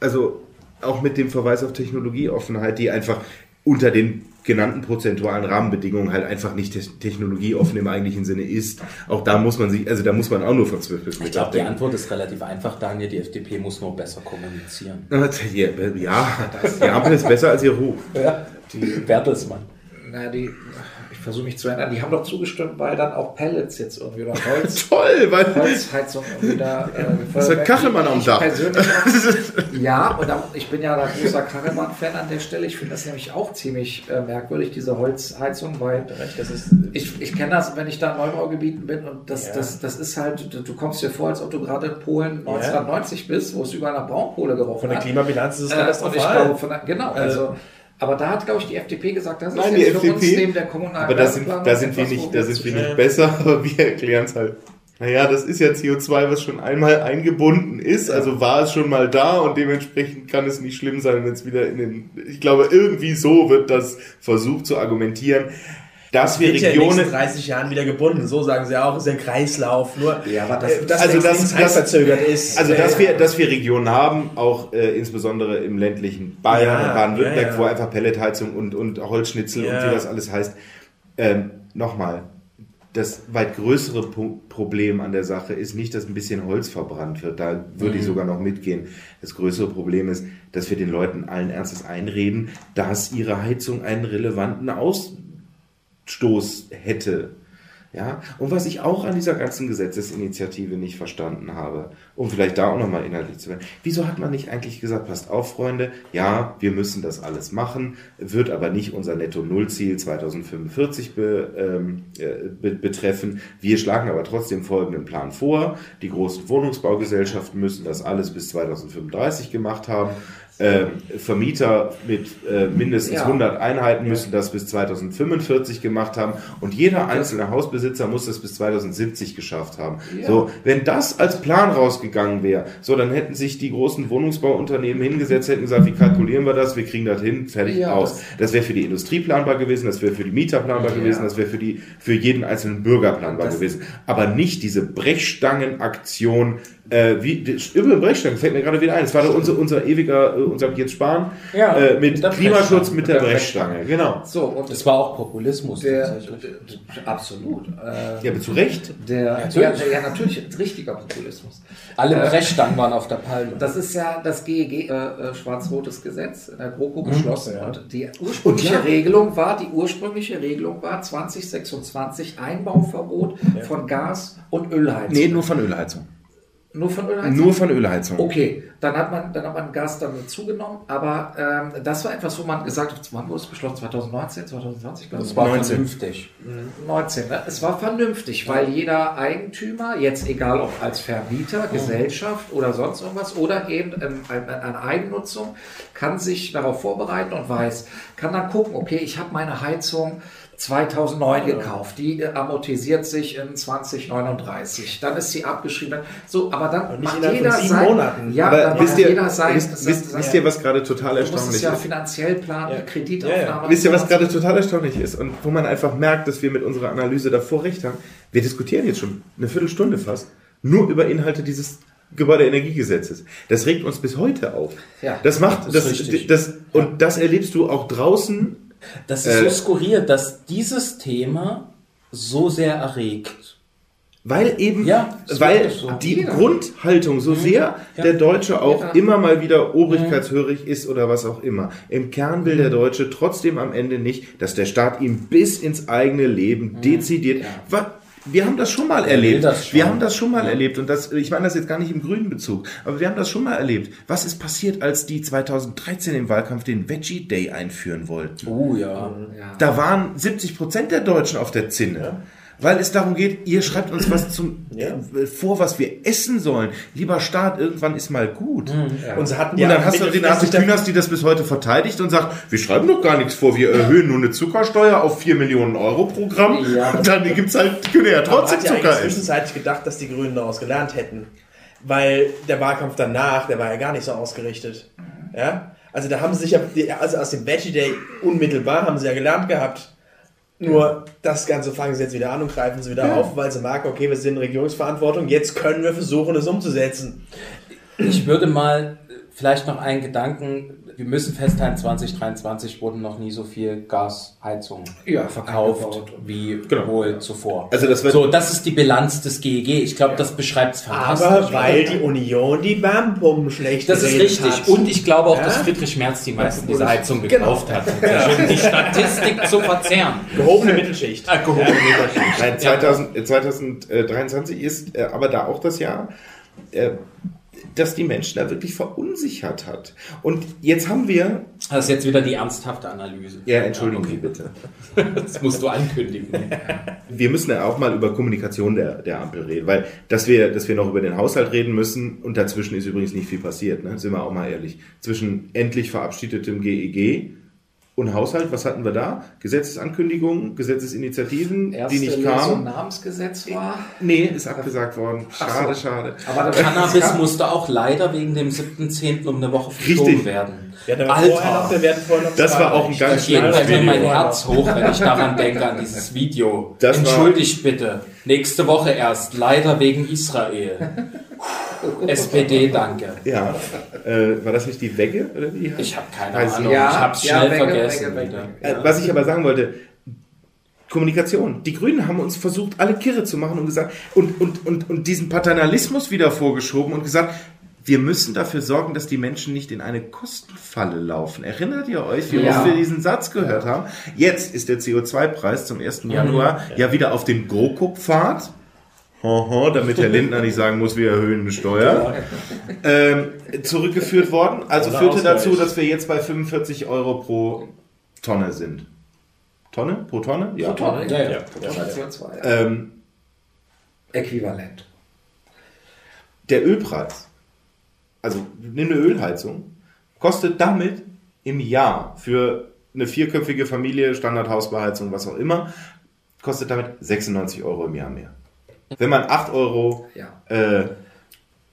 also auch mit dem Verweis auf Technologieoffenheit, die einfach unter den genannten prozentualen Rahmenbedingungen halt einfach nicht te- technologieoffen im eigentlichen Sinne ist. Auch da muss man sich, also da muss man auch nur von 12 bis Ich glaube, die Antwort ist relativ einfach, Daniel. Die FDP muss nur besser kommunizieren. Ja, ja, die Ampel ist besser als ihr Ruf. Ja, die Bertelsmann. Na, die, versuche mich zu erinnern, die haben doch zugestimmt, weil dann auch Pellets jetzt irgendwie oder Holz, [LAUGHS] Toll, weil Holzheizung irgendwie da. Äh, [LAUGHS] Das hat Kachelmann am Ich Dach. auch- [LAUGHS] ja, und da, ich bin ja da großer Kachelmann-Fan an der Stelle. Ich finde das nämlich auch ziemlich äh, merkwürdig, diese Holzheizung, weil das ist, ich, ich kenne das, wenn ich da in Neubaugebieten bin und das, Ja. das, das ist halt, du, du kommst dir vor, als ob du gerade in Polen 1990 bist, wo es überall nach Braunkohle gerochen von der hat. Klimabilanz ist es Äh, ich katastrophal. genau, also, aber da hat, glaube ich, die FDP gesagt, das ist Nein, die jetzt für uns neben der kommunalen Aber da sind, da sind wir nicht, da sind wir nicht besser, [LAUGHS] aber wir erklären es halt. Naja, das ist ja CO2, was schon einmal eingebunden ist, also war es schon mal da und dementsprechend kann es nicht schlimm sein, wenn es wieder in den, ich glaube, irgendwie so wird das versucht zu argumentieren, dass wir wird ja in den Regionen, nächsten 30 Jahren wieder gebunden. So sagen sie auch, ist ja ein Kreislauf. Nur, Ja, aber das- äh, dass also der das- extrem das- zeitverzögert ist. also dass äh, wir, dass wir Regionen haben, auch äh, insbesondere im ländlichen Bayern Ja, und Baden-Württemberg, ja, wo einfach Pelletheizung und, und Holzschnitzel und wie das alles heißt. Ähm, Nochmal, das weit größere Problem an der Sache ist nicht, dass ein bisschen Holz verbrannt wird. Da würde Mhm. ich sogar noch mitgehen. Das größere Problem ist, dass wir den Leuten allen Ernstes einreden, dass ihre Heizung einen relevanten Ausstoß hätte. Ja, und was ich auch an dieser ganzen Gesetzesinitiative nicht verstanden habe, um vielleicht da auch nochmal inhaltlich zu werden, wieso hat man nicht eigentlich gesagt, passt auf, Freunde, ja, wir müssen das alles machen, wird aber nicht unser Netto-Null-Ziel 2045 be, ähm, äh, be, betreffen. Wir schlagen aber trotzdem folgenden Plan vor. Die großen Wohnungsbaugesellschaften müssen das alles bis 2035 gemacht haben. Ähm, Vermieter mit äh, mindestens Ja. 100 Einheiten müssen das bis 2045 gemacht haben und jeder einzelne Hausbesitzer muss das bis 2070 geschafft haben. Ja. So, wenn das als Plan rausgegangen wäre, so, dann hätten sich die großen Wohnungsbauunternehmen hingesetzt, hätten gesagt, wie kalkulieren wir das, wir kriegen das hin, fertig Ja, aus. das- Das wäre für die Industrie planbar gewesen, das wäre für die Mieter planbar gewesen, das wäre für die, für jeden einzelnen Bürger planbar gewesen. Aber nicht diese Brechstangenaktion, äh, wie, über Brechstangen fällt mir gerade wieder ein. Es war doch unser, unser ewiger, äh, unser jetzt Spahn, Ja, äh, mit mit Klimaschutz Brechstange. mit der Brechstange, genau. So, und Das war auch Populismus der, tatsächlich. absolut. Äh, Ja, aber zu Recht. der, natürlich. ja, der, ja, natürlich, richtiger Populismus. Alle Äh, Brechstangen waren auf der Palme. Das ist ja das GEG, äh, äh, schwarz-rotes Gesetz, in der GroKo beschlossen. ja. Und die ursprüngliche Und ja. Regelung war, die ursprüngliche Regelung war 2026 Einbauverbot von Gas- und Ölheizung. von Ölheizung. Nur von Ölheizung? Nur von Ölheizung. Okay, dann hat man, dann hat man Gas dann dazugenommen, aber ähm, das war etwas, wo man gesagt hat, wann wurde es beschlossen? 2019, 2020? glaube ich? Das war 19. vernünftig. 19, ne? Es war vernünftig, weil jeder Eigentümer, jetzt egal ob als Vermieter, Gesellschaft oder sonst irgendwas, oder eben ähm, an, an Eigennutzung, kann sich darauf vorbereiten und weiß, kann dann gucken, okay, ich habe meine Heizung 2009 gekauft, die äh, amortisiert sich in 2039, dann ist sie abgeschrieben. So, aber dann Und nicht macht jeder sein, Monaten. ja, Aber dann wisst ihr, jeder sein, wisst, wisst, wisst ihr, was gerade total du musst erstaunlich es ja ist? finanziell planen, Ja. Kreditaufnahme. Wisst ihr, was gerade total erstaunlich ist und wo man einfach merkt, dass wir mit unserer Analyse davor recht haben? Wir diskutieren jetzt schon eine Viertelstunde fast nur über Inhalte dieses Gebäudeenergiegesetzes. Das regt uns bis heute auf. Ja, das macht das das, ist richtig. das, und das erlebst du auch draußen. Das ist Äh, so skurril, dass dieses Thema so sehr erregt. Weil eben, Ja, weil so. die Jeder. Grundhaltung so sehr Ja. der Deutsche auch immer mal wieder obrigkeitshörig ist oder was auch immer. Im Kern will der Deutsche trotzdem am Ende nicht, dass der Staat ihm bis ins eigene Leben dezidiert. Wir haben das schon mal erlebt. das schon. Wir haben das schon mal Ja. erlebt und das, ich meine das jetzt gar nicht im grünen Bezug, aber wir haben das schon mal erlebt. Was ist passiert, als die 2013 im Wahlkampf den Veggie Day einführen wollten? Oh ja. Ja. Da waren 70 Prozent der Deutschen auf der Zinne. Weil es darum geht, ihr schreibt uns was zum, Ja. äh, vor, was wir essen sollen. Lieber Staat, irgendwann ist mal gut. Und sie hatten Und ja dann hast du mittelfristig Künast, die das bis heute verteidigt und sagt, wir schreiben doch gar nichts vor, wir erhöhen nur eine Zuckersteuer auf 4 Millionen Euro Programm. Ja. Und dann gibt's halt, können ja trotzdem ja Zucker essen. zwischenzeitlich gedacht, dass die Grünen daraus gelernt hätten. Weil der Wahlkampf danach, der war ja gar nicht so ausgerichtet. Ja? Also da haben sie sich ja, also aus dem Veggie Day unmittelbar haben sie ja gelernt gehabt. Nur das Ganze fangen sie jetzt wieder an und greifen sie wieder auf, weil sie merken, okay, wir sind in Regierungsverantwortung, jetzt können wir versuchen, es umzusetzen. Ich würde mal Vielleicht noch einen Gedanken. Wir müssen festhalten, 2023 wurden noch nie so viel Gasheizungen Ja, verkauft wie Genau. wohl zuvor. Also das wird- so, das ist die Bilanz des GEG. Ich glaube, das beschreibt es fantastisch. Aber weil die Union die Wärmepumpen schlecht Das ist richtig. hat. Und ich glaube auch, Ja? dass Friedrich Merz die meisten dieser Heizung gekauft hat. [LAUGHS] Um die Statistik zu verzerren. gehobene Mittelschicht. Ah, gehobene Mittelschicht. Nein, 2000, äh, 2023 ist äh, aber da auch das Jahr, äh, das die Menschen da wirklich verunsichert hat. Und jetzt haben wir, Das ist jetzt wieder die ernsthafte Analyse. ja, entschuldigen okay. Sie bitte, [LAUGHS] Das musst du ankündigen. wir müssen ja auch mal über Kommunikation der, der Ampel reden, weil dass wir, dass wir noch über den Haushalt reden müssen und dazwischen ist übrigens nicht viel passiert, ne? sind wir auch mal ehrlich. Zwischen endlich verabschiedetem GEG und Haushalt, was hatten wir da? Gesetzesankündigungen, Gesetzesinitiativen, Erste die nicht Lesung kamen. Namensgesetz war. Nee, ist abgesagt worden. Schade, so. schade. Aber das Cannabis musste auch leider wegen dem 7.10. um eine Woche verschoben werden. Vorher noch, Alter! wir werden vorher noch Das war auch ein ganz Da bei schlimmes mir mein Video. Herz hoch, wenn ich daran denke, an dieses Video. Das Entschuldigt bitte. Nächste Woche erst. Leider wegen Israel. [LAUGHS] SPD, danke. Ja, äh, war das nicht die Wegge? Oder wie? Ich habe keine Weiß Ahnung. nicht. ich hab's schnell Wege, vergessen. Wege, Wege. wieder. Äh, was ich aber sagen wollte, Kommunikation. Die Grünen haben uns versucht, alle kirre zu machen und gesagt, und, und, und, und diesen Paternalismus wieder vorgeschoben und gesagt, wir müssen dafür sorgen, dass die Menschen nicht in eine Kostenfalle laufen. Erinnert ihr euch, wie Ja. oft wir diesen Satz gehört haben? Jetzt ist der CO2-Preis zum 1. Januar ja wieder auf dem GroKo-Pfad. Damit Herr Lindner nicht sagen muss, wir erhöhen eine Steuer. Ähm, zurückgeführt worden. Also Oder führte Ausgleich. dazu, dass wir jetzt bei 45 Euro pro Tonne sind. Tonne? Pro Tonne? Pro Tonne, Ja, ja. Pro Tonne CO2. Ähm, Äquivalent. der Ölpreis, also nimm eine Ölheizung, kostet damit im Jahr für eine vierköpfige Familie, Standardhausbeheizung, was auch immer, kostet damit 96 Euro im Jahr mehr. Wenn man 8 Euro Ja. äh,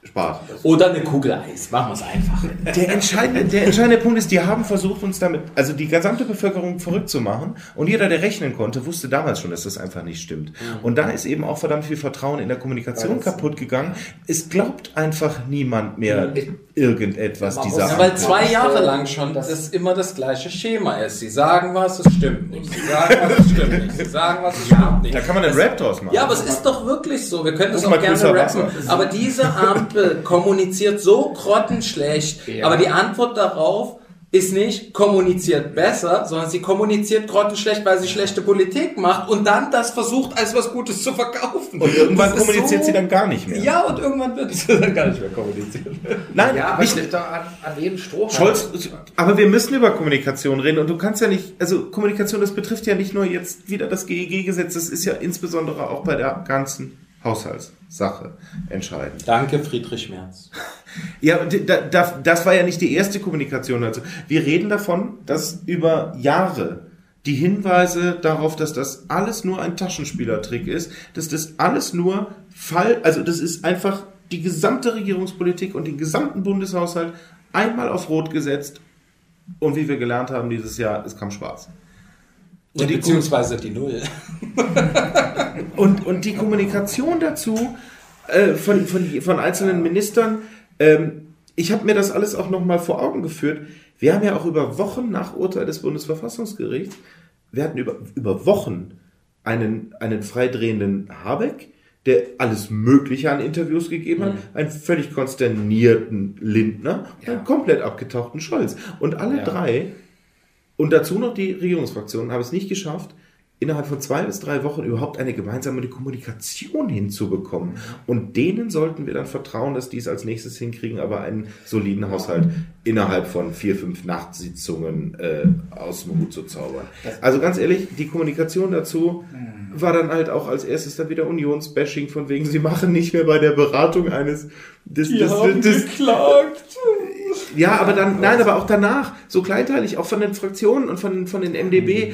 spart. Oder eine Kugel Eis. Machen wir es einfach. Der entscheidende, der entscheidende Punkt ist, die haben versucht, uns damit, also die gesamte Bevölkerung verrückt zu machen. Und jeder, der rechnen konnte, wusste damals schon, dass das einfach nicht stimmt. Und da ist eben auch verdammt viel Vertrauen in der Kommunikation kaputt gegangen. Es glaubt einfach niemand mehr irgendetwas dieser Ja, weil zwei Jahre lang schon Das- das immer das gleiche Schema ist. Sie sagen was, es stimmt nicht. Sie sagen was, es stimmt nicht. Sie sagen was, es stimmt nicht. Da kann man einen Rap draus machen. Ja, aber es ist doch wirklich so. Wir können das auch gerne rappen. Wasser. Aber diese Ampel kommuniziert so grottenschlecht. Ja. Aber die Antwort darauf ist nicht kommuniziert besser, sondern sie kommuniziert grottenschlecht, weil sie schlechte Politik macht und dann das versucht, als was Gutes zu verkaufen. Und irgendwann Das ist kommuniziert so- sie dann gar nicht mehr. Ja, und irgendwann wird sie dann gar nicht mehr kommuniziert. Nein, Ja, aber nicht, an, an jedem Strohhalm. Scholz, aber wir müssen über Kommunikation reden und du kannst ja nicht, also Kommunikation, das betrifft ja nicht nur jetzt wieder das GEG-Gesetz, das ist ja insbesondere auch bei der ganzen Haushaltssache entscheidend. Danke, Friedrich Merz. Ja, das war ja nicht die erste Kommunikation dazu. Wir reden davon, dass über Jahre die Hinweise darauf, dass das alles nur ein Taschenspielertrick ist, dass das alles nur Fall, also das ist einfach die gesamte Regierungspolitik und den gesamten Bundeshaushalt einmal auf Rot gesetzt und wie wir gelernt haben dieses Jahr, es kam schwarz. Und die beziehungsweise die Null. Und, und die Kommunikation dazu äh, von, von, von einzelnen Ministern, ähm, ich habe mir das alles auch nochmal vor Augen geführt. Wir haben ja auch über Wochen nach Urteil des Bundesverfassungsgerichts, wir hatten über, über Wochen einen, einen freidrehenden Habeck, der alles Mögliche an Interviews gegeben hat, einen völlig konsternierten Lindner und einen komplett abgetauchten Scholz. Und alle Ja. drei und dazu noch die Regierungsfraktionen haben es nicht geschafft, innerhalb von zwei bis drei Wochen überhaupt eine gemeinsame Kommunikation hinzubekommen. Und denen sollten wir dann vertrauen, dass die es als nächstes hinkriegen, aber einen soliden Haushalt innerhalb von vier, fünf Nachtsitzungen äh, aus dem Hut zu zaubern. Also ganz ehrlich, die Kommunikation dazu war dann halt auch als erstes dann wieder Unionsbashing, von wegen, sie machen nicht mehr bei der Beratung eines des, des, des, geklagt. ja, aber dann, nein, aber auch danach, so kleinteilig, auch von den Fraktionen und von, von den MDB,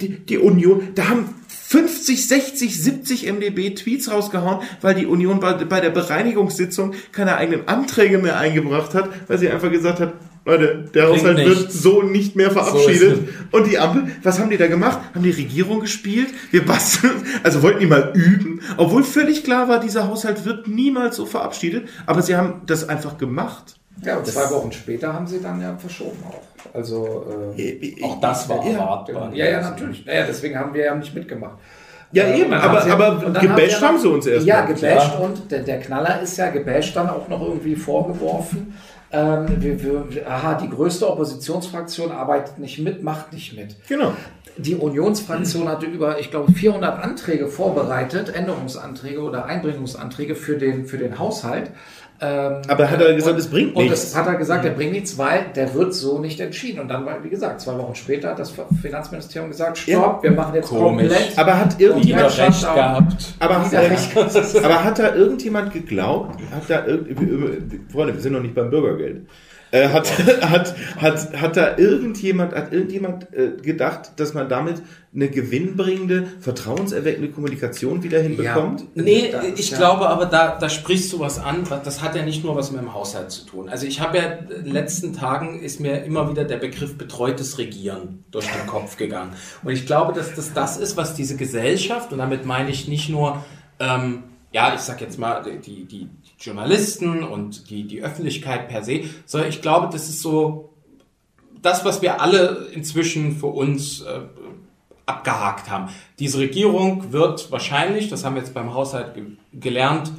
die, die Union, da haben 50, 60, 70 MDB Tweets rausgehauen, weil die Union bei, bei der Bereinigungssitzung keine eigenen Anträge mehr eingebracht hat, weil sie einfach gesagt hat, Leute, der Haushalt wird so nicht mehr verabschiedet. So und die Ampel, was haben die da gemacht? Haben die Regierung gespielt? Wir basteln, [LAUGHS] also wollten die mal üben, obwohl völlig klar war, dieser Haushalt wird niemals so verabschiedet, aber sie haben das einfach gemacht. Ja, und zwei Wochen später haben sie dann ja verschoben auch. Also äh, Auch das war Ja. erwartbar. ja, ja, natürlich. Naja, deswegen haben wir ja nicht mitgemacht. Ja, Äh, eben, aber, haben sie- aber gebasht wir- haben sie uns erst. Ja, gebasht und der, der Knaller ist ja, gebasht dann auch noch irgendwie vorgeworfen. Ähm, wir, wir, aha, die größte Oppositionsfraktion arbeitet nicht mit, macht nicht mit. Genau. Die Unionsfraktion hatte über, ich glaube, 400 Anträge vorbereitet, Änderungsanträge oder Einbringungsanträge für den, für den Haushalt. Ähm, Aber hat er gesagt, und- es bringt und nichts. das hat er gesagt, er bringt nichts, weil der wird so nicht entschieden. Und dann war, wie gesagt, zwei Wochen später hat das Finanzministerium gesagt, stopp, Ja. wir machen jetzt Komisch. komplett. Aber hat irgendjemand, recht gehabt. aber, Wieder recht aber hat da irgendjemand geglaubt, hat da irgend, Freunde, wir sind noch nicht beim Bürgergeld. Äh, hat, [LAUGHS] hat, hat, hat da irgendjemand, hat irgendjemand äh, gedacht, dass man damit eine gewinnbringende, vertrauenserweckende Kommunikation wieder hinbekommt? Nee, Das- ich ja. glaube aber, da, da sprichst du was an. Das hat ja nicht nur was mit dem Haushalt zu tun. Also ich habe ja in den letzten Tagen ist mir immer wieder der Begriff betreutes Regieren durch den Kopf gegangen. Und ich glaube, dass das das ist, was diese Gesellschaft, und damit meine ich nicht nur, ähm, ja, ich sag jetzt mal, die, die Journalisten und die, die Öffentlichkeit per se, sondern ich glaube, das ist so das, was wir alle inzwischen für uns äh, abgehakt haben. Diese Regierung wird wahrscheinlich, das haben wir jetzt beim Haushalt ge gelernt,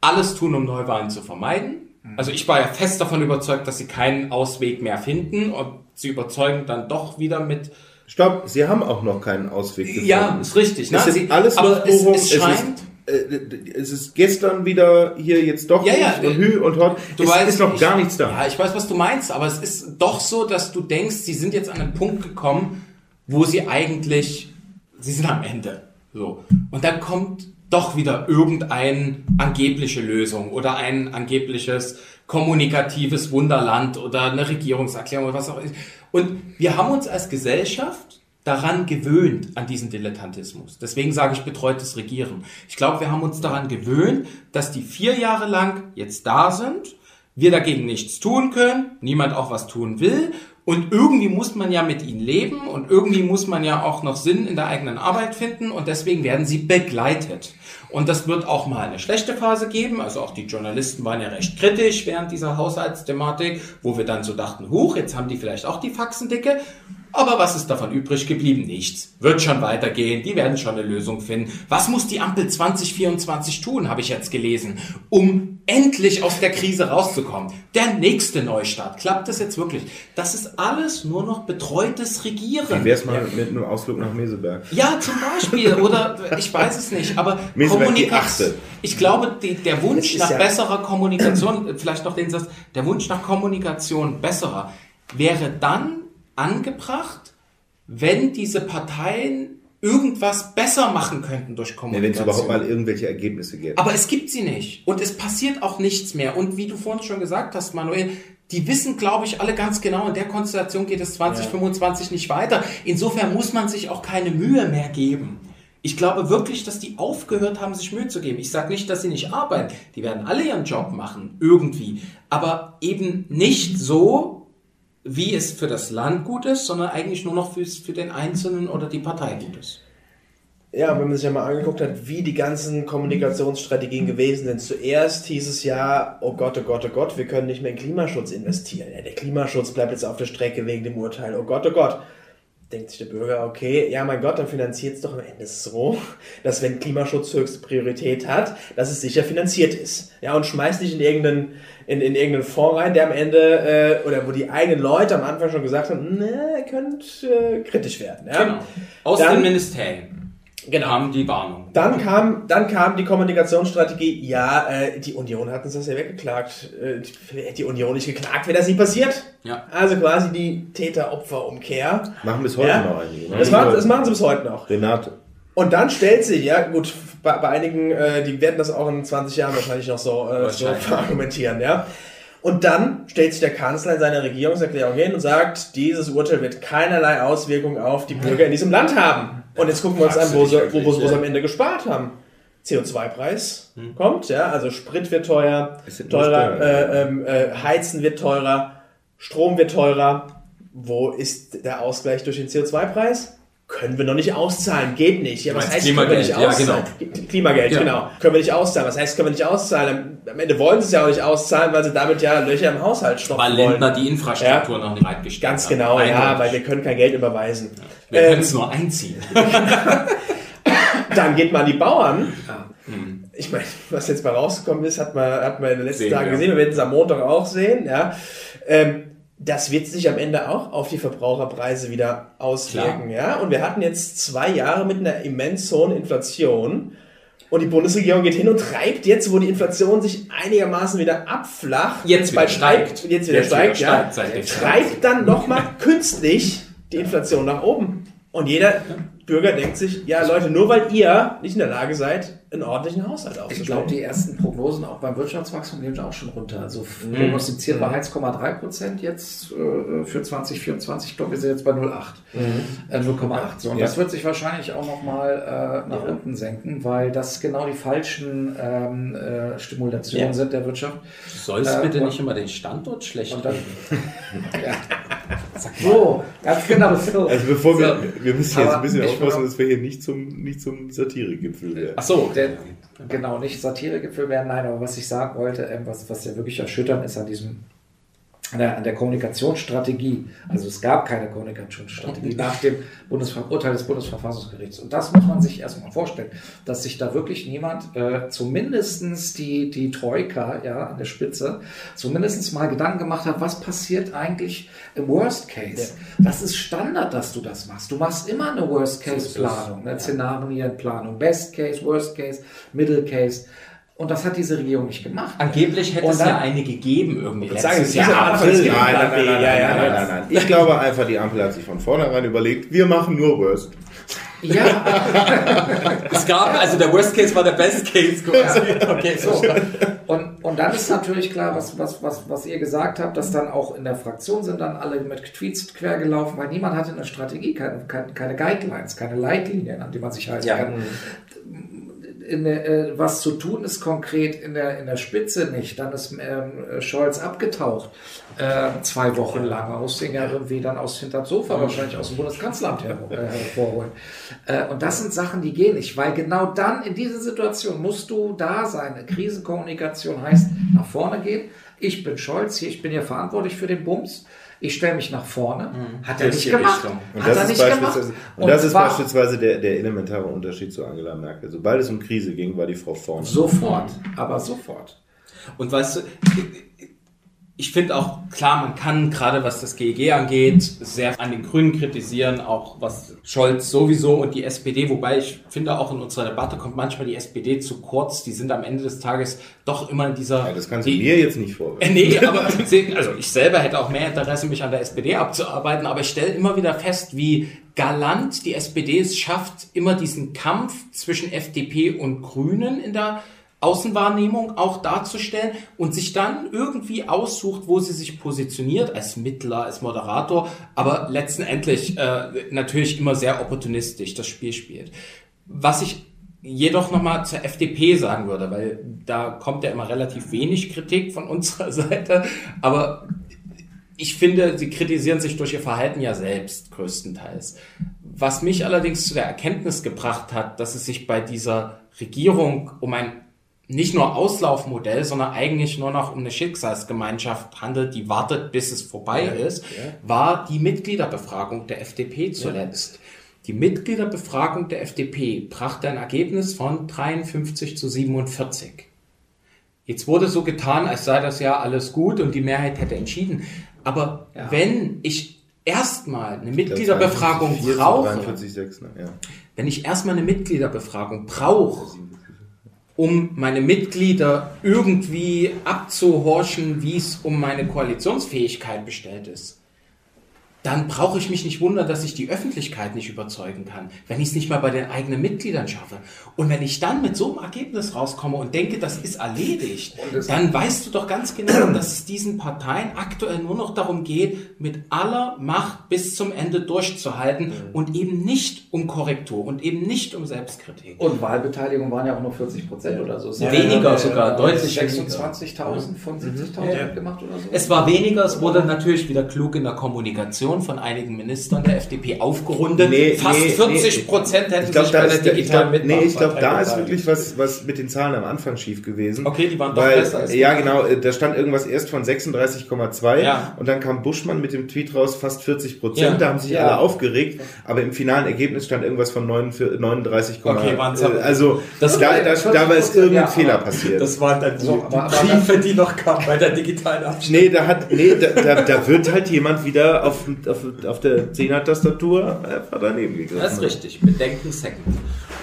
alles tun, um Neuwahlen zu vermeiden. Also ich war ja fest davon überzeugt, dass sie keinen Ausweg mehr finden und sie überzeugen dann doch wieder mit. Stopp, sie haben auch noch keinen Ausweg gefunden. Ja, ist richtig. Das ne? sind sie, alles aber es, es scheint. Äh, es ist gestern wieder hier jetzt doch Ja, ja, und Hü und Hot. Du es weißt, ist noch ich- gar nichts da. Ja, ich weiß, was du meinst, aber es ist doch so, dass du denkst, sie sind jetzt an einen Punkt gekommen, wo sie eigentlich, sie sind am Ende. So. Und dann kommt doch wieder irgendeine angebliche Lösung oder ein angebliches kommunikatives Wunderland oder eine Regierungserklärung oder was auch immer. Und wir haben uns als Gesellschaft daran gewöhnt, an diesen Dilettantismus. Deswegen sage ich betreutes Regieren. Ich glaube, wir haben uns daran gewöhnt, dass die vier Jahre lang jetzt da sind, wir dagegen nichts tun können, niemand auch was tun will und irgendwie muss man ja mit ihnen leben und irgendwie muss man ja auch noch Sinn in der eigenen Arbeit finden und deswegen werden sie begleitet. Und das wird auch mal eine schlechte Phase geben. Also auch die Journalisten waren ja recht kritisch während dieser Haushaltsthematik, wo wir dann so dachten, huch, jetzt haben die vielleicht auch die Faxen dicke. Aber was ist davon übrig geblieben? Nichts. Wird schon weitergehen. Die werden schon eine Lösung finden. Was muss die Ampel 2024 tun, habe ich jetzt gelesen, um endlich aus der Krise rauszukommen? Der nächste Neustart. Klappt das jetzt wirklich? Das ist alles nur noch betreutes Regieren. Wie wär's mal mit einem Ausflug nach Meseberg? Ja, zum Beispiel. Oder ich weiß es nicht. Aber Kommunikation. Ich glaube, die, der Wunsch nach ja- besserer Kommunikation, [CLEARS THROAT] vielleicht noch den Satz, der Wunsch nach Kommunikation besserer, wäre dann angebracht, wenn diese Parteien irgendwas besser machen könnten durch Ja, wenn es Kommunikation. überhaupt mal irgendwelche Ergebnisse gibt. Aber es gibt sie nicht. Und es passiert auch nichts mehr. Und wie du vorhin schon gesagt hast, Manuel, die wissen, glaube ich, alle ganz genau, in der Konstellation geht es 2025 nicht weiter. Insofern muss man sich auch keine Mühe mehr geben. Ich glaube wirklich, dass die aufgehört haben, sich Mühe zu geben. Ich sage nicht, dass sie nicht arbeiten. Die werden alle ihren Job machen, irgendwie. Aber eben nicht so, wie es für das Land gut ist, sondern eigentlich nur noch für den Einzelnen oder die Partei gut ist. Ja, wenn man sich ja mal angeguckt hat, wie die ganzen Kommunikationsstrategien gewesen sind. Zuerst hieß es ja, oh Gott, oh Gott, oh Gott, wir können nicht mehr in Klimaschutz investieren. Ja, der Klimaschutz bleibt jetzt auf der Strecke wegen dem Urteil. Oh Gott, oh Gott. Denkt sich der Bürger, okay, ja mein Gott, dann finanziert es doch am Ende so, [LAUGHS] dass wenn Klimaschutz höchste Priorität hat, dass es sicher finanziert ist. Ja, und schmeißt nicht in irgendeinen, in, in irgendeinen Fonds rein, der am Ende, äh, oder wo die eigenen Leute am Anfang schon gesagt haben, ne, könnte äh, kritisch werden. Ja? Genau. Aus Dann- den Ministerien Genau. kam die Warnung. Dann kam, dann kam die Kommunikationsstrategie, ja, äh, die Union hat uns das ja weggeklagt. Äh, hätte die Union nicht geklagt, wäre das nicht passiert. Ja. Also quasi die Täter-Opfer-Umkehr. Machen bis heute Ja. noch einige. ne? Das, machen, das machen sie bis heute noch. Renate. Und dann stellt sich, ja gut, bei, bei einigen, äh, die werden das auch in 20 Jahren wahrscheinlich noch so, äh, so argumentieren, ja. Und dann stellt sich der Kanzler in seiner Regierungserklärung hin und sagt, dieses Urteil wird keinerlei Auswirkungen auf die Bürger in diesem Land haben. Und jetzt gucken wir uns an, wo sie, wo, wo, wo sie am Ende gespart haben. CO2-Preis kommt, ja, also Sprit wird teuer, teurer, äh, ähm, äh, Heizen wird teurer, Strom wird teurer. Wo ist der Ausgleich durch den CO2-Preis? können wir noch nicht auszahlen, geht nicht. Ja, was heißt, können wir Klimageld, nicht ja, auszahlen? Klimageld, Ja. genau. Können wir nicht auszahlen. Was heißt, können wir nicht auszahlen? Am Ende wollen sie es ja auch nicht auszahlen, weil sie damit ja Löcher im Haushalt stopfen Weil wollen. Lindner die Infrastruktur noch nicht bereitgestellt Ganz genau, ja, weil wir können kein Geld überweisen. Wir Ähm, können es nur einziehen. [LAUGHS] Dann geht man an die Bauern. Hm. Ich meine, was jetzt mal rausgekommen ist, hat man, hat man in den letzten Sehen Tagen wir. gesehen. Wir werden es am Montag auch sehen. Ja. Ähm, das wird sich am Ende auch auf die Verbraucherpreise wieder auswirken. Ja. Und wir hatten jetzt zwei Jahre mit einer immens hohen Inflation. Und die Bundesregierung geht hin und treibt jetzt, wo die Inflation sich einigermaßen wieder abflacht, Jetzt wieder bei- steigt. jetzt wieder Jetzt wieder steigt, ja, steigt, treibt dann nochmal künstlich die Inflation nach oben. Und jeder Bürger denkt sich, ja Leute, nur weil ihr nicht in der Lage seid, einen ordentlichen Haushalt Ich aufzustellen. glaube, die ersten Prognosen auch beim Wirtschaftswachstum gehen auch schon runter. Also Mhm. prognostiziert war 1,3 Prozent jetzt äh, für 2024. Ich glaube, wir sind jetzt bei 0,8. Äh, 0,8. So, und Ja. das wird sich wahrscheinlich auch nochmal äh, nach unten senken, weil das genau die falschen ähm, äh, Stimulationen Ja. sind der Wirtschaft. Du sollst Äh, bitte und- nicht immer den Standort schlecht Und dann, [LAUGHS] [LAUGHS] ja. So, ganz genau so. Also bevor wir, So. wir müssen jetzt ein bisschen ich aufpassen, dass wir hier nicht zum, nicht zum Satiregipfel werden. Ach so, Der, genau, nicht Satiregipfel werden, nein, aber was ich sagen wollte, ähm, was, was ja wirklich erschütternd ist an diesem, an der, an der Kommunikationsstrategie. Also es gab keine Kommunikationsstrategie nach dem Bundesver Urteil des Bundesverfassungsgerichts. Und das muss man sich erstmal vorstellen, dass sich da wirklich niemand, äh, zumindestens die, die Troika, ja, an der Spitze, zumindestens mal Gedanken gemacht hat, was passiert eigentlich im Worst Case. Das ist Standard, dass du das machst. Du machst immer eine Worst Case Planung, eine Szenarienplanung, Best Case, Worst Case, Middle Case. Und das hat diese Regierung nicht gemacht. angeblich hätte es ja eine gegeben irgendwie. sagen, Jahr. ja. April. Nein, nein, nein, nein, Ja, ja, nein, nein, nein, nein. Ich glaube einfach, die Ampel hat sich von vornherein überlegt, wir machen nur Worst. Ja, [LAUGHS] Es gab, also der Worst Case war der Best Case quasi. Okay, so. Und, und dann ist natürlich klar, was, was, was, was ihr gesagt habt, dass dann auch in der Fraktion sind dann alle mit Tweets quer gelaufen, weil niemand hatte eine Strategie, keine, keine, keine Guidelines, keine Leitlinien, an die man sich halten Ja. kann. Der, äh, was zu tun ist konkret in der, in der Spitze nicht. Dann ist ähm, Scholz abgetaucht, äh, zwei Wochen lang. Ihn ja irgendwie dann aus hinterm Sofa wahrscheinlich aus dem Bundeskanzleramt her, äh, hervorholen. Äh, und das sind Sachen, die gehen nicht, weil genau dann in dieser Situation musst du da sein. Eine Krisenkommunikation heißt nach vorne gehen. Ich bin Scholz hier, ich bin hier verantwortlich für den Bums. Ich stelle mich nach vorne. Hat er nicht die gemacht. Richtung. Und Hat das er ist nicht gemacht. beispielsweise, und das ist beispielsweise der, der elementare Unterschied zu Angela Merkel. Sobald es um Krise ging, war die Frau vorne. Sofort, aber sofort. Und weißt du, ich finde auch, klar, man kann gerade was das GEG angeht, sehr an den Grünen kritisieren, auch was Scholz sowieso und die SPD, wobei ich finde auch in unserer Debatte kommt manchmal die SPD zu kurz, die sind am Ende des Tages doch immer in dieser... Ja, das kannst du die, mir jetzt nicht vorwerfen. Äh, Nee, aber [LAUGHS] also ich selber hätte auch mehr Interesse, mich an der SPD abzuarbeiten, aber ich stelle immer wieder fest, wie galant die SPD es schafft, immer diesen Kampf zwischen FDP und Grünen in der Außenwahrnehmung auch darzustellen und sich dann irgendwie aussucht, wo sie sich positioniert, als Mittler, als Moderator, aber letztendlich äh, natürlich immer sehr opportunistisch das Spiel spielt. Was ich jedoch nochmal zur FDP sagen würde, weil da kommt ja immer relativ wenig Kritik von [LAUGHS] unserer Seite, aber ich finde, sie kritisieren sich durch ihr Verhalten ja selbst größtenteils. Was mich allerdings zu der Erkenntnis gebracht hat, dass es sich bei dieser Regierung um ein nicht nur Auslaufmodell, sondern eigentlich nur noch um eine Schicksalsgemeinschaft handelt, die wartet, bis es vorbei ist, war die Mitgliederbefragung der FDP zuletzt. Die Mitgliederbefragung der FDP brachte ein Ergebnis von 53 zu 47. Jetzt wurde so getan, als sei das ja alles gut und die Mehrheit hätte entschieden. Aber Ja. wenn ich erstmal eine Mitgliederbefragung 4 zu brauche, 43,6, ne? ja. wenn ich erstmal eine Mitgliederbefragung brauche, um meine Mitglieder irgendwie abzuhorchen, wie es um meine Koalitionsfähigkeit bestellt ist, dann brauche ich mich nicht wundern, dass ich die Öffentlichkeit nicht überzeugen kann, wenn ich es nicht mal bei den eigenen Mitgliedern schaffe. Und wenn ich dann mit so einem Ergebnis rauskomme und denke, das ist erledigt, es- dann weißt du doch ganz genau, dass es diesen Parteien aktuell nur noch darum geht, mit aller Macht bis zum Ende durchzuhalten und eben nicht um Korrektur und eben nicht um Selbstkritik. Und Wahlbeteiligung waren ja auch nur 40 Prozent oder so. Ja, weniger ja, sogar, äh, deutlich 26.000 von 70.000 Ja. gemacht oder so. Es war weniger, es wurde natürlich wieder klug in der Kommunikation Reaktion von einigen Ministern der FDP aufgerundet. Nee, Fast nee, 40 Prozent hätten Ich glaube, sich bei der digitalen glaub, nee, ich glaube, da ist wirklich was, was mit den Zahlen am Anfang schief gewesen. Okay, die waren doch Weil, besser als Ja, die. genau, äh, da stand irgendwas erst von 36,2 Ja. und dann kam Buschmann mit dem Tweet raus, fast 40 Prozent. Ja. Da haben sich Ja. alle aufgeregt, aber im finalen Ergebnis stand irgendwas von 39, Okay, äh, Also, Das- da, da, da war es 40%, irgendein Fehler passiert. Das waren dann die, So, die aber- aber Briefe, die noch kamen bei der digitalen Abstimmung. Nee, da hat, nee, da, da, da wird halt jemand wieder auf, auf, auf der 10er-Tastatur einfach daneben gegriffen. Das ist richtig, Bedenken second.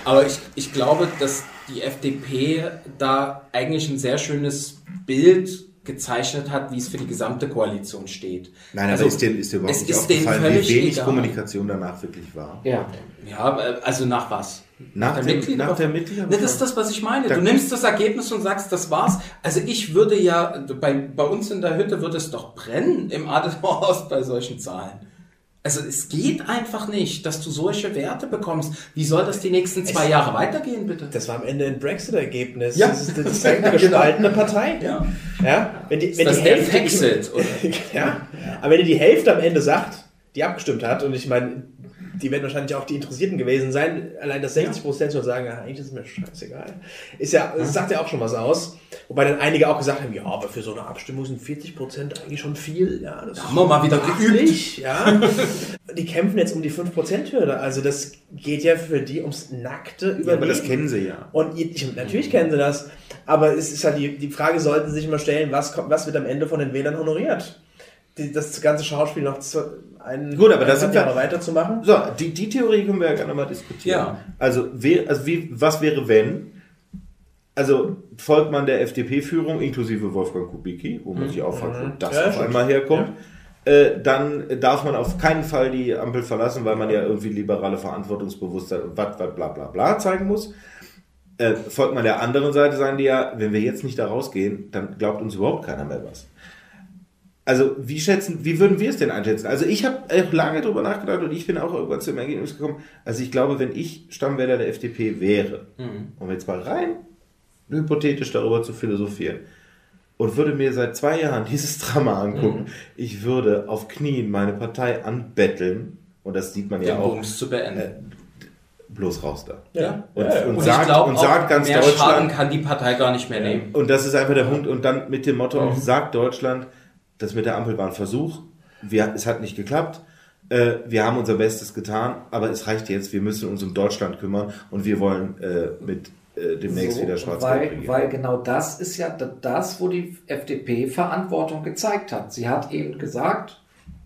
Aber ich, ich glaube, dass die FDP da eigentlich ein sehr schönes Bild gezeichnet hat, wie es für die gesamte Koalition steht. Nein, Also, ist dir, ist dir überhaupt es nicht ist aufgefallen, wie wenig egal. Kommunikation danach wirklich war? Ja. Ja, äh, also nach was? Nach, der dem, Mitglieder- nach der Mitglieder Ne, das ist das, was ich meine. Da- Du nimmst das Ergebnis und sagst, das war's. Also ich würde ja, bei, bei uns in der Hütte würde es doch brennen im Adenauerhaus bei solchen Zahlen. Also es geht einfach nicht, dass du solche Werte bekommst. Wie soll das die nächsten zwei Jahre weitergehen, bitte? Das war am Ende ein Brexit-Ergebnis. Ja. Das ist, das ist eine gespaltene Partei. Ja. Ja, wenn die, wenn das die Hälfte, Exit, oder? [LAUGHS] ja, aber wenn die Hälfte am Ende sagt, die abgestimmt hat, und ich meine, die werden wahrscheinlich auch die Interessierten gewesen sein, allein dass 60 Prozent schon sagen, ja, eigentlich ist es mir scheißegal. Ist ja, das sagt ja auch schon was aus. Wobei dann einige auch gesagt haben, ja, aber für so eine Abstimmung sind 40 Prozent eigentlich schon viel. Ja, das haben wir mal wieder beachtlich, Ja. [LAUGHS] Die kämpfen jetzt um die 5%-Hürde. Also das geht ja für die ums nackte Überleben. Ja, aber das kennen sie ja. Und ich, natürlich kennen sie das, aber es ist halt die, die Frage, sollten sie sich immer stellen, was, kommt, was wird am Ende von den Wählern honoriert? Die, das ganze Schauspiel noch zu, einen, Gut, aber da sind wir- weiterzumachen? So, die, die Theorie können wir ja gerne mal diskutieren. Ja. Also, wer, also wie, was wäre, wenn? Also folgt man der FDP-Führung inklusive Wolfgang Kubicki, wo man sich auch fragt, wo das Ja, auf einmal herkommt, äh, dann darf man auf keinen Fall die Ampel verlassen, weil man ja irgendwie liberale Verantwortungsbewusstsein und wat, wat, bla, bla, bla zeigen muss. Äh, folgt man der anderen Seite, sagen die ja, wenn wir jetzt nicht da rausgehen, dann glaubt uns überhaupt keiner mehr was. Also wie schätzen, wie würden wir es denn einschätzen? Also ich habe auch lange drüber nachgedacht und ich bin auch irgendwann zum Ergebnis gekommen. Also ich glaube, wenn ich Stammwähler der FDP wäre, um jetzt mal rein hypothetisch darüber zu philosophieren und würde mir seit zwei Jahren [LAUGHS] dieses Drama angucken, ich würde auf Knien meine Partei anbetteln und das sieht man ja Den auch Bums zu beenden. bloß raus da. Ja. Und, Ja, ja. und, Und sagt, ich glaube, und sagt ganz mehr Schaden Deutschland, kann die Partei gar nicht mehr nehmen. und das ist einfach der Punkt. Und dann mit dem Motto Mhm. auch, sagt Deutschland, das mit der Ampel war ein Versuch, wir, es hat nicht geklappt, äh, wir haben unser Bestes getan, aber es reicht jetzt, wir müssen uns um Deutschland kümmern und wir wollen äh, mit äh, demnächst So, wieder schwarz weil, regieren. weil genau das ist ja das, wo die FDP Verantwortung gezeigt hat. Sie hat eben gesagt,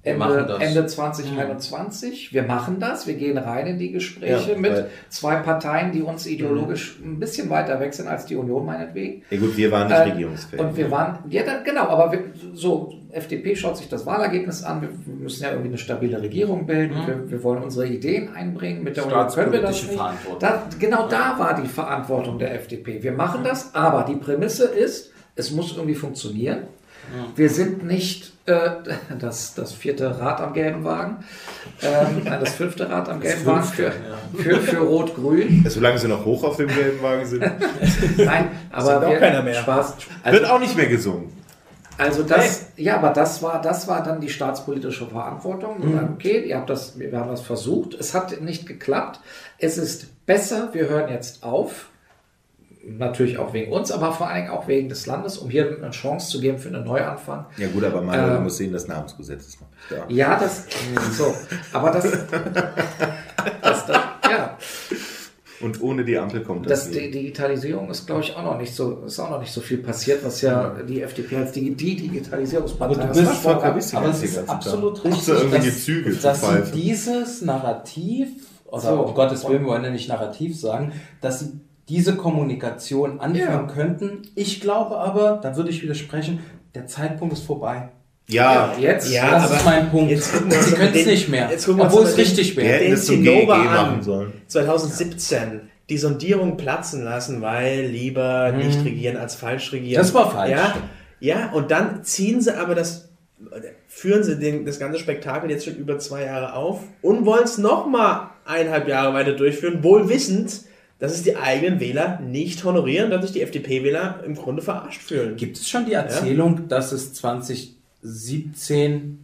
Ende. Ende 2021, wir machen das, wir gehen rein in die Gespräche Ja, mit zwei Parteien, die uns ideologisch ein bisschen weiter weg sind als die Union meinetwegen. ja gut, wir waren nicht Äh, regierungsfähig. Und wir waren, ja, dann, genau, aber wir, so, FDP schaut sich das Wahlergebnis an. Wir müssen ja irgendwie eine stabile Regierung bilden. Wir, wir wollen unsere Ideen einbringen. Mit der Union können wir das nicht. Da, genau da war die Verantwortung der FDP. Wir machen das, aber die Prämisse ist, es muss irgendwie funktionieren. Wir sind nicht äh, [LAUGHS] das, das vierte Rad am gelben Wagen, ähm, [LAUGHS] nein, das fünfte Rad am gelben Wagen für, für, für Rot-Grün. Solange sie noch hoch auf dem gelben Wagen sind, [LAUGHS] Nein, aber Sagt auch wir, keiner mehr. Spaß. wird auch nicht mehr gesungen. Also das, ja, aber das war, das war dann die staatspolitische Verantwortung. Wir sagen, Okay, ihr habt das, wir haben das versucht. Es hat nicht geklappt. Es ist besser. Wir hören jetzt auf. Natürlich auch wegen uns, aber vor allen Dingen auch wegen des Landes, um hier eine Chance zu geben für einen Neuanfang. Ja gut, aber du Ähm, musst sehen, das Namensgesetz ist noch nicht da. Ja, das, so, aber das, das, das ja, Und ohne die Ampel kommt das, das, die. Digitalisierung ist, glaube ich, auch noch nicht so, ist auch noch nicht so viel passiert, was ja die FDP als die, die Digitalisierungspartei Aber du das bist voll verwisst. Aber es ist absolut richtig, So irgendwie die dass, Züge dass sie dieses Narrativ, oder So. um Gottes Willen, wir wollen ja nicht Narrativ sagen, dass sie diese Kommunikation anfangen Ja. könnten. Ich glaube aber, da würde ich widersprechen, der Zeitpunkt ist vorbei. Ja, Ja, jetzt. Ja, das aber ist mein Punkt. jetzt gucken wir uns sie können es nicht mehr, jetzt obwohl es richtig wäre. den Zinnober an. machen sollen. 2017 die Sondierung platzen lassen, weil lieber nicht regieren als falsch regieren. Das war falsch. Ja, ja, und dann ziehen sie aber das, führen sie den, das ganze Spektakel jetzt schon über zwei Jahre auf und wollen es nochmal eineinhalb Jahre weiter durchführen, wohl wissend, dass es die eigenen Wähler nicht honorieren, dass sich die FDP-Wähler im Grunde verarscht fühlen. Gibt es schon die Erzählung, dass es 2017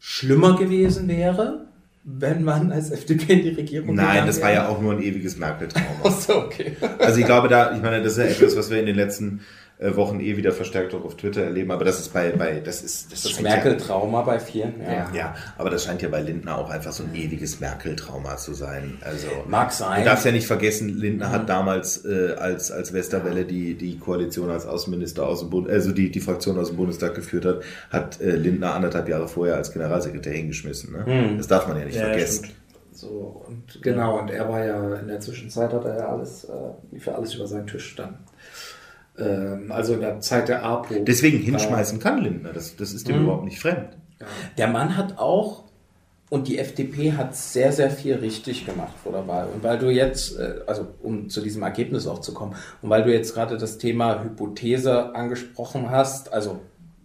schlimmer gewesen wäre, wenn man als FDP in die Regierung Nein, gegangen das war wäre? ja auch nur ein ewiges Merkel-Trauma. [LAUGHS] Achso, okay. Also ich glaube da, ich meine, das ist ja etwas, was wir in den letzten Wochen eh wieder verstärkt auch auf Twitter erleben, aber das ist bei, bei das ist das, Das scheint ja- Merkel-Trauma bei vielen, ja. Ja, aber das scheint ja bei Lindner auch einfach so ein ewiges Merkel-Trauma zu sein. Also Mag sein. Du darfst ja nicht vergessen, Lindner hat damals äh, als, als Westerwelle die, die Koalition als Außenminister aus dem Bund, also die, die Fraktion aus dem Bundestag geführt hat, hat äh, Lindner anderthalb Jahre vorher als Generalsekretär hingeschmissen. Ne? Das darf man ja nicht Ja, vergessen. stimmt. So, und genau, und er war ja in der Zwischenzeit hat er ja alles, äh, für alles über seinen Tisch dann. Ähm, also in der Zeit der APO. Deswegen hinschmeißen kann Lindner, das, das ist dem überhaupt nicht fremd. Der Mann hat auch, und die FDP hat sehr, sehr viel richtig gemacht vor der Wahl. Und weil du jetzt, äh, also um zu diesem Ergebnis auch zu kommen, und weil du jetzt gerade das Thema Hypothese angesprochen hast, also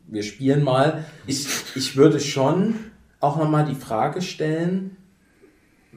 wir spielen mal, ich, ich würde schon auch nochmal die Frage stellen,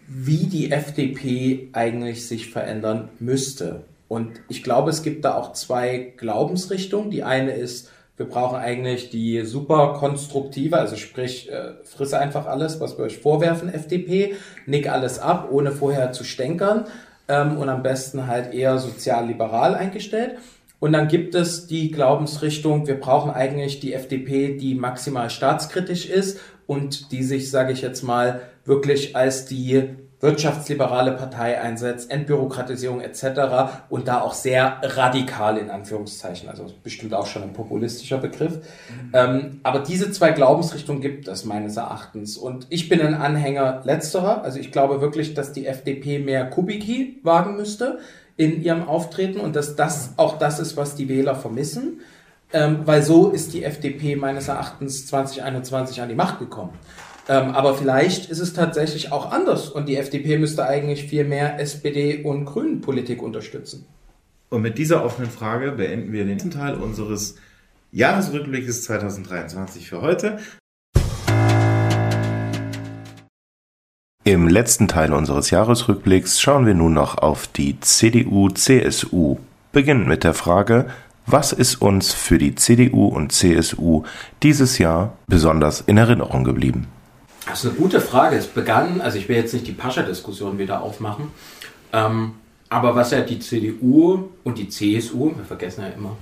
wie die FDP eigentlich sich verändern müsste. Und ich glaube, es gibt da auch zwei Glaubensrichtungen. Die eine ist, wir brauchen eigentlich die super konstruktive, also sprich, äh, friss einfach alles, was wir euch vorwerfen, FDP, nick alles ab, ohne vorher zu stänkern ähm, und am besten halt eher sozial-liberal eingestellt. Und dann gibt es die Glaubensrichtung, wir brauchen eigentlich die FDP, die maximal staatskritisch ist und die sich, sage ich jetzt mal, wirklich als die wirtschaftsliberale Partei einsetzt, Entbürokratisierung etc. und da auch sehr radikal in Anführungszeichen, also bestimmt auch schon ein populistischer Begriff. Ähm, aber diese zwei Glaubensrichtungen gibt es meines Erachtens und ich bin ein Anhänger letzterer, also ich glaube wirklich, dass die FDP mehr Kubiki wagen müsste in ihrem Auftreten und dass das auch das ist, was die Wähler vermissen. Ähm, weil so ist die FDP meines Erachtens 2021 an die Macht gekommen. Ähm, aber vielleicht ist es tatsächlich auch anders und die FDP müsste eigentlich viel mehr SPD und Grünen Politik unterstützen. Und mit dieser offenen Frage beenden wir den ersten Teil unseres Jahresrückblickes 2023 für heute. Im letzten Teil unseres Jahresrückblicks schauen wir nun noch auf die CDU-CSU. Beginnend mit der Frage, was ist uns für die CDU und CSU dieses Jahr besonders in Erinnerung geblieben? Das ist eine gute Frage. Es begann, also ich will jetzt nicht die Pascha-Diskussion wieder aufmachen, ähm, aber was ja die CDU und die CSU, wir vergessen ja immer,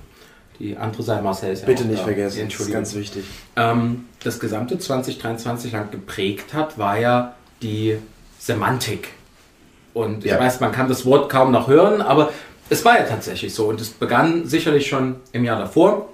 die andere Seite Marcel ist ja Bitte auch nicht da. vergessen, das ist Entschuldigung. ganz wichtig. ähm, das gesamte 2023 lang geprägt hat, war ja die Semantik. Und ich Ja. weiß, man kann das Wort kaum noch hören, aber es war ja tatsächlich so. Und es begann sicherlich schon im Jahr davor.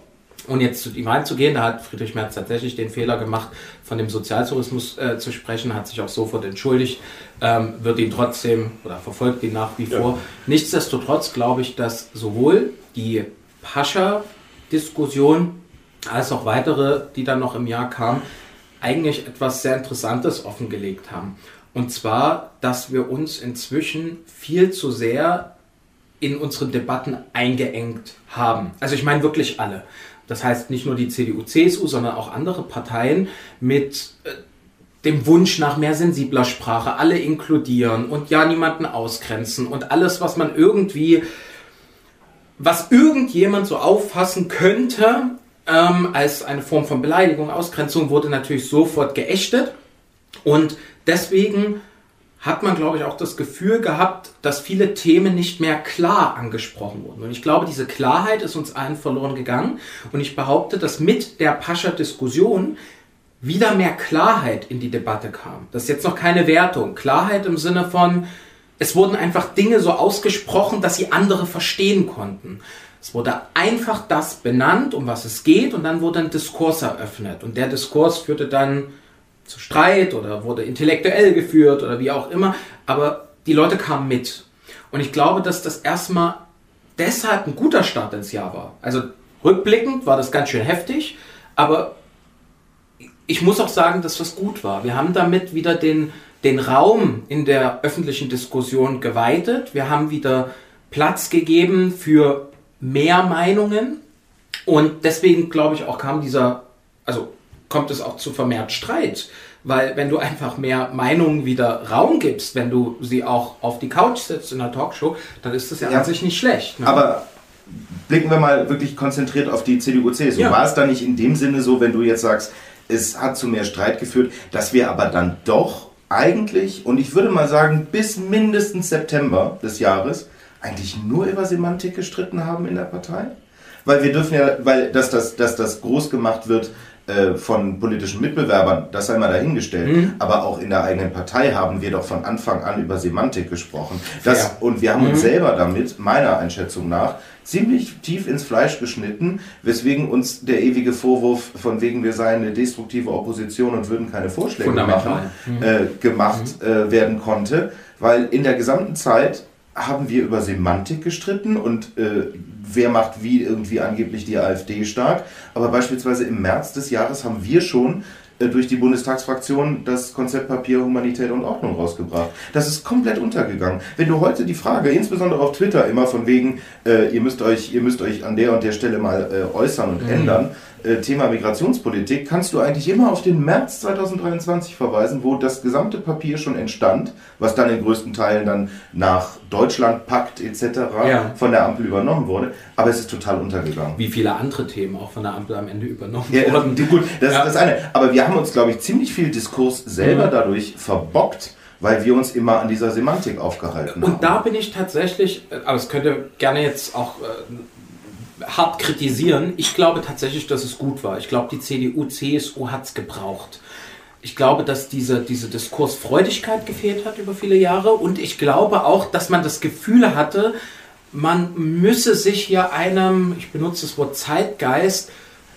Und jetzt zu ihm einzugehen, da hat Friedrich Merz tatsächlich den Fehler gemacht, von dem Sozialtourismus äh, zu sprechen, hat sich auch sofort entschuldigt, ähm, wird ihn trotzdem oder verfolgt ihn nach wie vor. Nichtsdestotrotz glaube ich, dass sowohl die Pascha-Diskussion als auch weitere, die dann noch im Jahr kamen, eigentlich etwas sehr Interessantes offengelegt haben. Und zwar, dass wir uns inzwischen viel zu sehr in unseren Debatten eingeengt haben. Also ich meine wirklich alle. Das heißt nicht nur die CDU, CSU, sondern auch andere Parteien mit äh, dem Wunsch nach mehr sensibler Sprache, alle inkludieren und ja niemanden ausgrenzen und alles, was man irgendwie, was irgendjemand so auffassen könnte ähm, als eine Form von Beleidigung, Ausgrenzung, wurde natürlich sofort geächtet. Und deswegen hat man, glaube ich, auch das Gefühl gehabt, dass viele Themen nicht mehr klar angesprochen wurden. Und ich glaube, diese Klarheit ist uns allen verloren gegangen. Und ich behaupte, dass mit der Pascha-Diskussion wieder mehr Klarheit in die Debatte kam. Das ist jetzt noch keine Wertung. Klarheit im Sinne von, es wurden einfach Dinge so ausgesprochen, dass sie andere verstehen konnten. Es wurde einfach das benannt, um was es geht, und dann wurde ein Diskurs eröffnet. Und der Diskurs führte dann zu Streit oder wurde intellektuell geführt oder wie auch immer. Aber die Leute kamen mit. Und ich glaube, dass das erstmal deshalb ein guter Start ins Jahr war. Also rückblickend war das ganz schön heftig, aber ich muss auch sagen, dass das gut war. Wir haben damit wieder den, den Raum in der öffentlichen Diskussion geweitet. Wir haben wieder Platz gegeben für mehr Meinungen. Und deswegen, glaube ich, auch kam dieser, also kommt es auch zu vermehrt Streit. Weil wenn du einfach mehr Meinungen wieder Raum gibst, wenn du sie auch auf die Couch setzt in der Talkshow, dann ist das ja, Ja. an sich nicht schlecht. Ne? Aber blicken wir mal wirklich konzentriert auf die CDU, CSU. Ja. War es da nicht in dem Sinne so, wenn du jetzt sagst, es hat zu mehr Streit geführt, dass wir aber dann doch eigentlich, und ich würde mal sagen, bis mindestens September des Jahres, eigentlich nur über Semantik gestritten haben in der Partei? Weil wir dürfen ja, weil dass das, dass das groß gemacht wird äh, von politischen Mitbewerbern, das sei mal dahingestellt, Mhm. aber auch in der eigenen Partei haben wir doch von Anfang an über Semantik gesprochen. Das, Fair. und wir haben uns Mhm. selber damit, meiner Einschätzung nach, ziemlich tief ins Fleisch geschnitten, weswegen uns der ewige Vorwurf von wegen wir seien eine destruktive Opposition und würden keine Vorschläge machen, äh, gemacht äh, werden konnte, weil in der gesamten Zeit haben wir über Semantik gestritten und äh, wer macht wie irgendwie angeblich die AfD stark. Aber beispielsweise im März des Jahres haben wir schon äh, durch die Bundestagsfraktion das Konzeptpapier Humanität und Ordnung rausgebracht. Das ist komplett untergegangen. Wenn du heute die Frage, insbesondere auf Twitter, immer von wegen, äh, ihr, müsst euch, ihr müsst euch an der und der Stelle mal äh, äußern und ändern, äh, Thema Migrationspolitik, kannst du eigentlich immer auf den März 2023 verweisen, wo das gesamte Papier schon entstand, was dann in größten Teilen dann nach Deutschlandpakt etc. Ja. von der Ampel übernommen wurde. Aber es ist total untergegangen. Wie viele andere Themen auch von der Ampel am Ende übernommen Ja, wurden. gut, das Ja. ist das eine. Aber wir haben uns, glaube ich, ziemlich viel Diskurs selber dadurch verbockt, weil wir uns immer an dieser Semantik aufgehalten haben. Und da bin ich tatsächlich, äh, aber es könnte gerne jetzt auch äh, hart kritisieren. Ich glaube tatsächlich, dass es gut war. Ich glaube, die CDU, CSU hat es gebraucht. Ich glaube, dass diese, diese Diskursfreudigkeit gefehlt hat über viele Jahre und ich glaube auch, dass man das Gefühl hatte, man müsse sich hier einem, ich benutze das Wort Zeitgeist,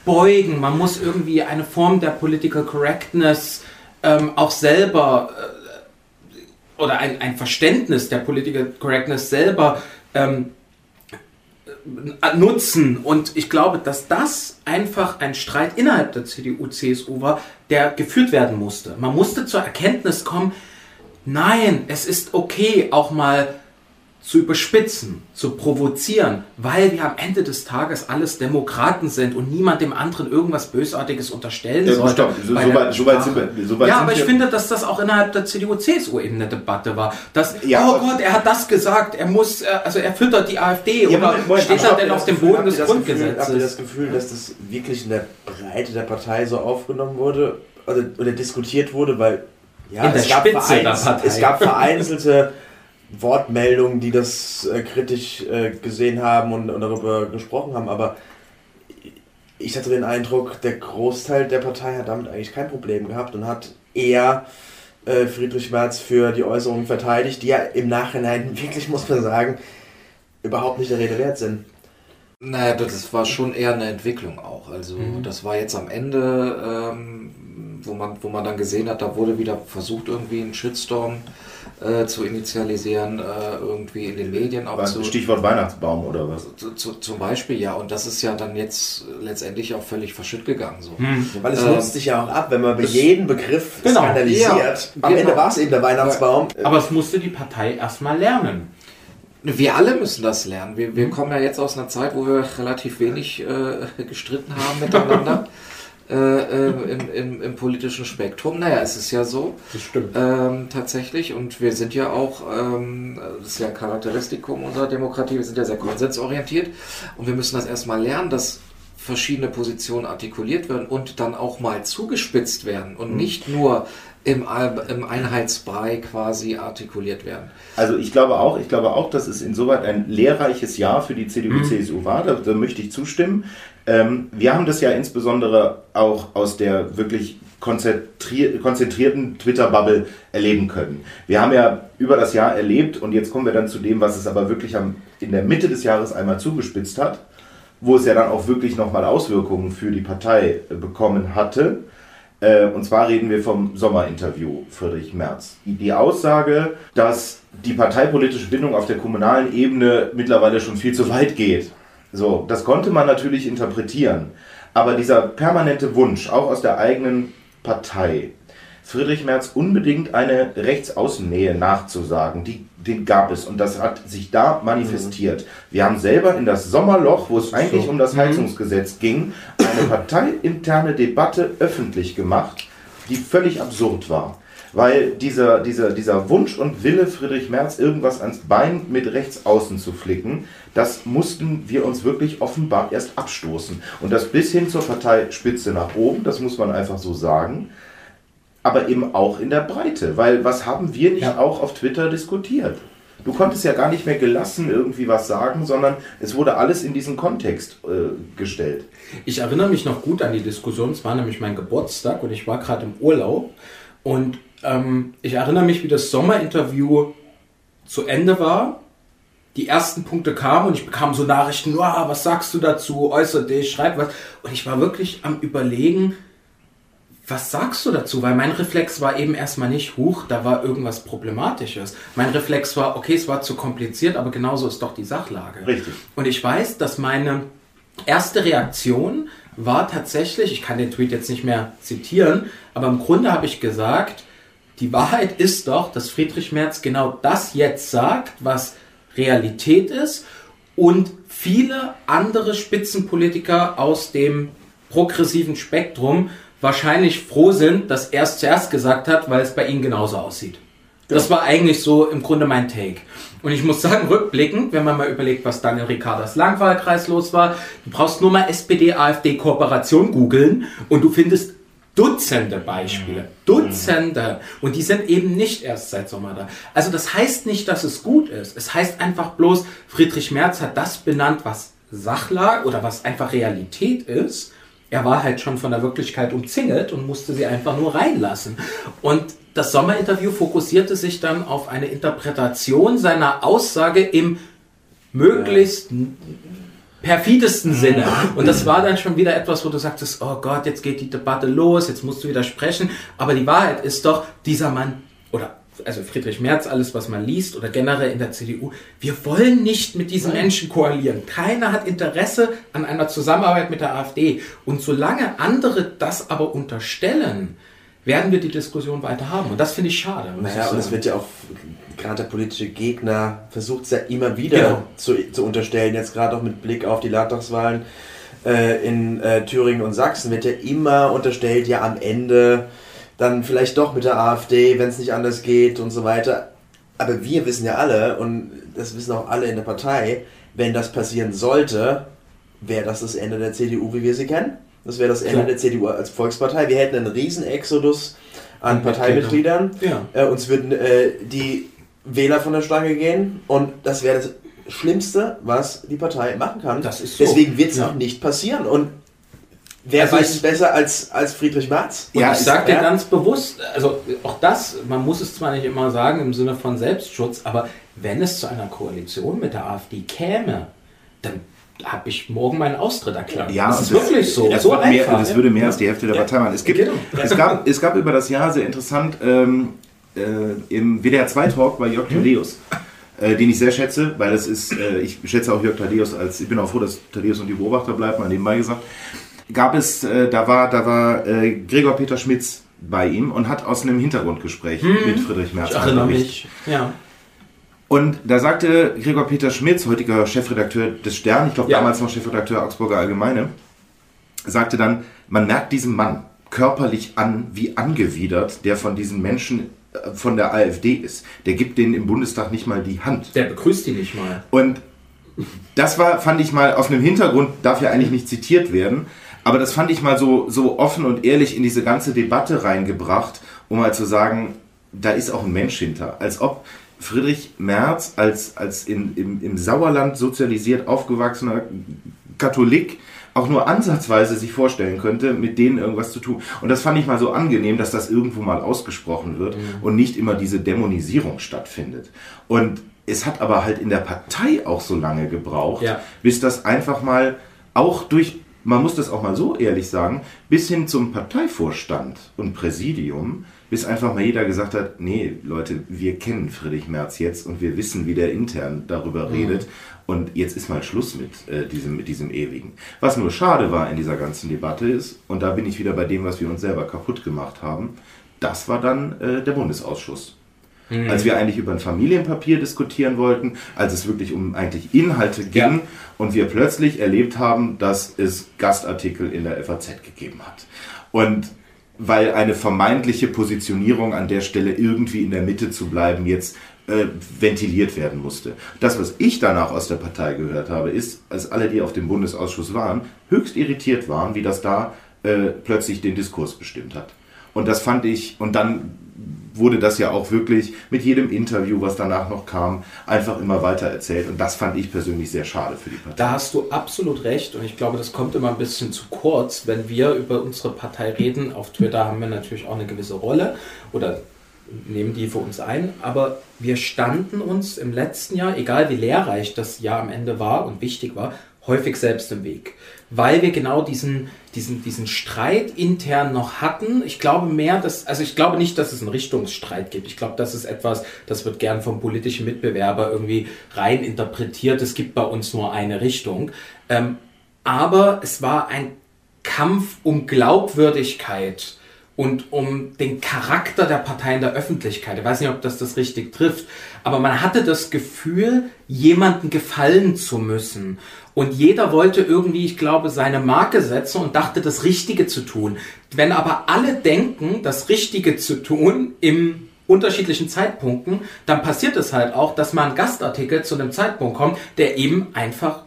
beugen. Man muss irgendwie eine Form der Political Correctness ähm, auch selber äh, oder ein, ein Verständnis der Political Correctness selber ähm, äh, nutzen. Und ich glaube, dass das einfach ein Streit innerhalb der CDU, CSU war, der geführt werden musste. Man musste zur Erkenntnis kommen, nein, es ist okay, auch mal zu überspitzen, zu provozieren, weil wir am Ende des Tages alles Demokraten sind und niemand dem anderen irgendwas Bösartiges unterstellen Ja, sollte. stopp, so- so weit- so weit sind wir- so weit ja, aber ich finde, dass das auch innerhalb der CDU, CSU eben eine Debatte war. Dass, Ja, oh Gott, er hat das gesagt, er muss, äh, also er füttert die AfD Ja, oder Moment, steht er denn auf dem Boden des Gefühl, habt ihr das Grundgesetzes? Gefühl, dass das wirklich in der Breite der Partei so aufgenommen wurde oder, oder diskutiert wurde? Weil ja, In der es, gab Spitze der vereins- Partei. es gab vereinzelte [LAUGHS] Wortmeldungen, die das äh, kritisch äh, gesehen haben und, und darüber gesprochen haben, aber ich hatte den Eindruck, der Großteil der Partei hat damit eigentlich kein Problem gehabt und hat eher äh, Friedrich Merz für die Äußerungen verteidigt, die ja im Nachhinein [LAUGHS] wirklich, muss man sagen, überhaupt nicht der Rede wert sind. Naja, das war schon eher eine Entwicklung auch. Also das war jetzt am Ende, ähm, wo, man, wo man dann gesehen hat, da wurde wieder versucht, irgendwie einen Shitstorm äh, zu initialisieren, äh, irgendwie in den Medien auch zu, Stichwort Weihnachtsbaum oder was? zu, zu, zum Beispiel, ja. Und das ist ja dann jetzt letztendlich auch völlig verschütt gegangen. So. Weil es Ähm, nutzt sich ja auch ab, wenn man bei jedem Begriff Genau. skandalisiert. Ja, Am genau. Ende war es eben der Weihnachtsbaum. Aber es musste die Partei erstmal lernen. Wir alle müssen das lernen. Wir, wir kommen ja jetzt aus einer Zeit, wo wir relativ wenig äh, gestritten haben miteinander [LAUGHS] äh, äh, im, im, im politischen Spektrum. Naja, es ist ja so. Das stimmt. Ähm, tatsächlich. Und wir sind ja auch, ähm, das ist ja ein Charakteristikum unserer Demokratie, wir sind ja sehr konsensorientiert. Und wir müssen das erstmal lernen, dass verschiedene Positionen artikuliert werden und dann auch mal zugespitzt werden und nicht nur im, im Einheitsbrei quasi artikuliert werden. Also ich glaube auch, ich glaube auch, dass es insoweit ein lehrreiches Jahr für die Mhm. CDU-CSU war. Da, da möchte ich zustimmen. Ähm, wir haben das ja insbesondere auch aus der wirklich konzentrier konzentrierten Twitter-Bubble erleben können. Wir haben ja über das Jahr erlebt und jetzt kommen wir dann zu dem, was es aber wirklich am, in der Mitte des Jahres einmal zugespitzt hat, wo es ja dann auch wirklich nochmal Auswirkungen für die Partei äh, bekommen hatte. Äh, Und zwar reden wir vom Sommerinterview Friedrich Merz. Die Aussage, dass die parteipolitische Bindung auf der kommunalen Ebene mittlerweile schon viel zu weit geht. So, das konnte man natürlich interpretieren. Aber dieser permanente Wunsch, auch aus der eigenen Partei, Friedrich Merz unbedingt eine Rechtsaußennähe nachzusagen, die, den gab es und das hat sich da manifestiert. Wir haben selber in das Sommerloch, wo es eigentlich um das Heizungsgesetz ging, eine parteiinterne Debatte öffentlich gemacht, die völlig absurd war. Weil dieser, dieser, dieser Wunsch und Wille Friedrich Merz, irgendwas ans Bein mit rechts außen zu flicken, das mussten wir uns wirklich offenbar erst abstoßen. Und das bis hin zur Parteispitze nach oben, das muss man einfach so sagen, aber eben auch in der Breite, weil was haben wir nicht Ja. auch auf Twitter diskutiert? Du konntest ja gar nicht mehr gelassen irgendwie was sagen, sondern es wurde alles in diesen Kontext äh, gestellt. Ich erinnere mich noch gut an die Diskussion. Es war nämlich mein Geburtstag und ich war gerade im Urlaub. Und ähm, ich erinnere mich, wie das Sommerinterview zu Ende war. Die ersten Punkte kamen und ich bekam so Nachrichten, "Wow, was sagst du dazu, äußere dich, schreib was. Und ich war wirklich am Überlegen, was sagst du dazu? Weil mein Reflex war eben erstmal nicht, huch, da war irgendwas Problematisches. Mein Reflex war, okay, es war zu kompliziert, aber genauso ist doch die Sachlage. Richtig. Und ich weiß, dass meine erste Reaktion war tatsächlich, ich kann den Tweet jetzt nicht mehr zitieren, aber im Grunde habe ich gesagt, die Wahrheit ist doch, dass Friedrich Merz genau das jetzt sagt, was Realität ist und viele andere Spitzenpolitiker aus dem progressiven Spektrum wahrscheinlich froh sind, dass er es zuerst gesagt hat, weil es bei ihnen genauso aussieht. Das war eigentlich so im Grunde mein Take. Und ich muss sagen, rückblickend, wenn man mal überlegt, was Daniel Ricardas Langwahlkreis los war, du brauchst nur mal SPD-AfD-Kooperation googeln und du findest Dutzende Beispiele. Dutzende. Und die sind eben nicht erst seit Sommer da. Also das heißt nicht, dass es gut ist. Es heißt einfach bloß, Friedrich Merz hat das benannt, was Sachlage oder was einfach Realität ist. Er war halt schon von der Wirklichkeit umzingelt und musste sie einfach nur reinlassen. Und das Sommerinterview fokussierte sich dann auf eine Interpretation seiner Aussage im möglichst perfidesten Sinne. Und das war dann schon wieder etwas, wo du sagtest, oh Gott, jetzt geht die Debatte los, jetzt musst du widersprechen. Aber die Wahrheit ist doch, dieser Mann, oder also Friedrich Merz, alles, was man liest, oder generell in der CDU, wir wollen nicht mit diesen Menschen koalieren. Keiner hat Interesse an einer Zusammenarbeit mit der AfD. Und solange andere das aber unterstellen, werden wir die Diskussion weiter haben. Und das finde ich schade. Naja, und es wird ja auch, gerade der politische Gegner versucht es ja immer wieder Genau. zu, zu unterstellen, jetzt gerade auch mit Blick auf die Landtagswahlen äh, in äh, Thüringen und Sachsen, wird ja immer unterstellt, ja am Ende dann vielleicht doch mit der AfD, wenn es nicht anders geht und so weiter. Aber wir wissen ja alle, und das wissen auch alle in der Partei, wenn das passieren sollte, wäre das das Ende der CDU, wie wir sie kennen. Das wäre das Ende Klar. der CDU als Volkspartei. Wir hätten einen riesen Exodus an An Parteimitgliedern. Ja. Äh, uns würden äh, die Wähler von der Stange gehen und das wäre das Schlimmste, was die Partei machen kann. Das ist so. Deswegen wird es Ja. auch nicht passieren. Und wer Also weiß es besser als, als Friedrich Merz? Und Ja, ich sage dir ja. ganz bewusst, also auch das, man muss es zwar nicht immer sagen im Sinne von Selbstschutz, aber wenn es zu einer Koalition mit der AfD käme, dann habe ich morgen meinen Austritt erklärt. Ja, das ist und wirklich so. Das, so wird mehr, einfach. das würde mehr als die Hälfte der Partei machen. Es, gibt, Genau. es, gab, es gab über das Jahr sehr interessant ähm, äh, im WDR 2 Talk bei Jörg Thaddeus, äh, den ich sehr schätze, weil es ist, äh, ich schätze auch Jörg Thaddeus als, ich bin auch froh, dass Thaddeus und die Beobachter bleiben, mal nebenbei gesagt. Gab es, äh, da war, da war äh, Gregor Peter Schmitz bei ihm und hat aus einem Hintergrundgespräch mit Friedrich Merz Ich erinnere mich. Ja. Und da sagte Gregor Peter Schmitz, heutiger Chefredakteur des Stern, ich glaube Ja. damals noch Chefredakteur Augsburger Allgemeine, sagte dann, man merkt diesem Mann körperlich an, wie angewidert der von diesen Menschen von der AfD ist. Der gibt denen im Bundestag nicht mal die Hand. Der begrüßt die nicht mal. Und das war, fand ich mal, auf einem Hintergrund darf ja eigentlich nicht zitiert werden, aber das fand ich mal so, so offen und ehrlich in diese ganze Debatte reingebracht, um mal zu sagen, da ist auch ein Mensch hinter. Als ob Friedrich Merz als, als in, im, im Sauerland sozialisiert aufgewachsener Katholik auch nur ansatzweise sich vorstellen könnte, mit denen irgendwas zu tun. Und das fand ich mal so angenehm, dass das irgendwo mal ausgesprochen wird und nicht immer diese Dämonisierung stattfindet. Und es hat aber halt in der Partei auch so lange gebraucht, Ja. bis das einfach mal auch durch, man muss das auch mal so ehrlich sagen, bis hin zum Parteivorstand und Präsidium, bis einfach mal jeder gesagt hat, nee, Leute, wir kennen Friedrich Merz jetzt und wir wissen, wie der intern darüber redet und jetzt ist mal Schluss mit, äh, diesem, mit diesem Ewigen. Was nur schade war in dieser ganzen Debatte ist, und da bin ich wieder bei dem, was wir uns selber kaputt gemacht haben, das war dann äh, der Bundesausschuss. Als wir eigentlich über ein Familienpapier diskutieren wollten, als es wirklich um eigentlich Inhalte ging Ja. und wir plötzlich erlebt haben, dass es Gastartikel in der FAZ gegeben hat. Und weil eine vermeintliche Positionierung an der Stelle irgendwie in der Mitte zu bleiben jetzt äh, ventiliert werden musste. Das, was ich danach aus der Partei gehört habe, ist, als alle, die auf dem Bundesausschuss waren, höchst irritiert waren, wie das da äh, plötzlich den Diskurs bestimmt hat. Und das fand ich, und dann wurde das ja auch wirklich mit jedem Interview, was danach noch kam, einfach immer weiter erzählt. Und das fand ich persönlich sehr schade für die Partei. Da hast du absolut recht. Und ich glaube, das kommt immer ein bisschen zu kurz, wenn wir über unsere Partei reden. Auf Twitter haben wir natürlich auch eine gewisse Rolle oder nehmen die für uns ein. Aber wir standen uns im letzten Jahr, egal wie lehrreich das Jahr am Ende war und wichtig war, häufig selbst im Weg. Weil wir genau diesen, diesen, diesen Streit intern noch hatten. Ich glaube mehr, dass, also ich glaube nicht, dass es einen Richtungsstreit gibt. Ich glaube, das ist etwas, das wird gern vom politischen Mitbewerber irgendwie rein interpretiert. Es gibt bei uns nur eine Richtung. Ähm, aber es war ein Kampf um Glaubwürdigkeit und um den Charakter der Partei in der Öffentlichkeit. Ich weiß nicht, ob das das richtig trifft, aber man hatte das Gefühl, jemanden gefallen zu müssen. Und jeder wollte irgendwie, ich glaube, seine Marke setzen und dachte, das Richtige zu tun. Wenn aber alle denken, das Richtige zu tun im unterschiedlichen Zeitpunkten, dann passiert es halt auch, dass mal ein Gastartikel zu einem Zeitpunkt kommt, der eben einfach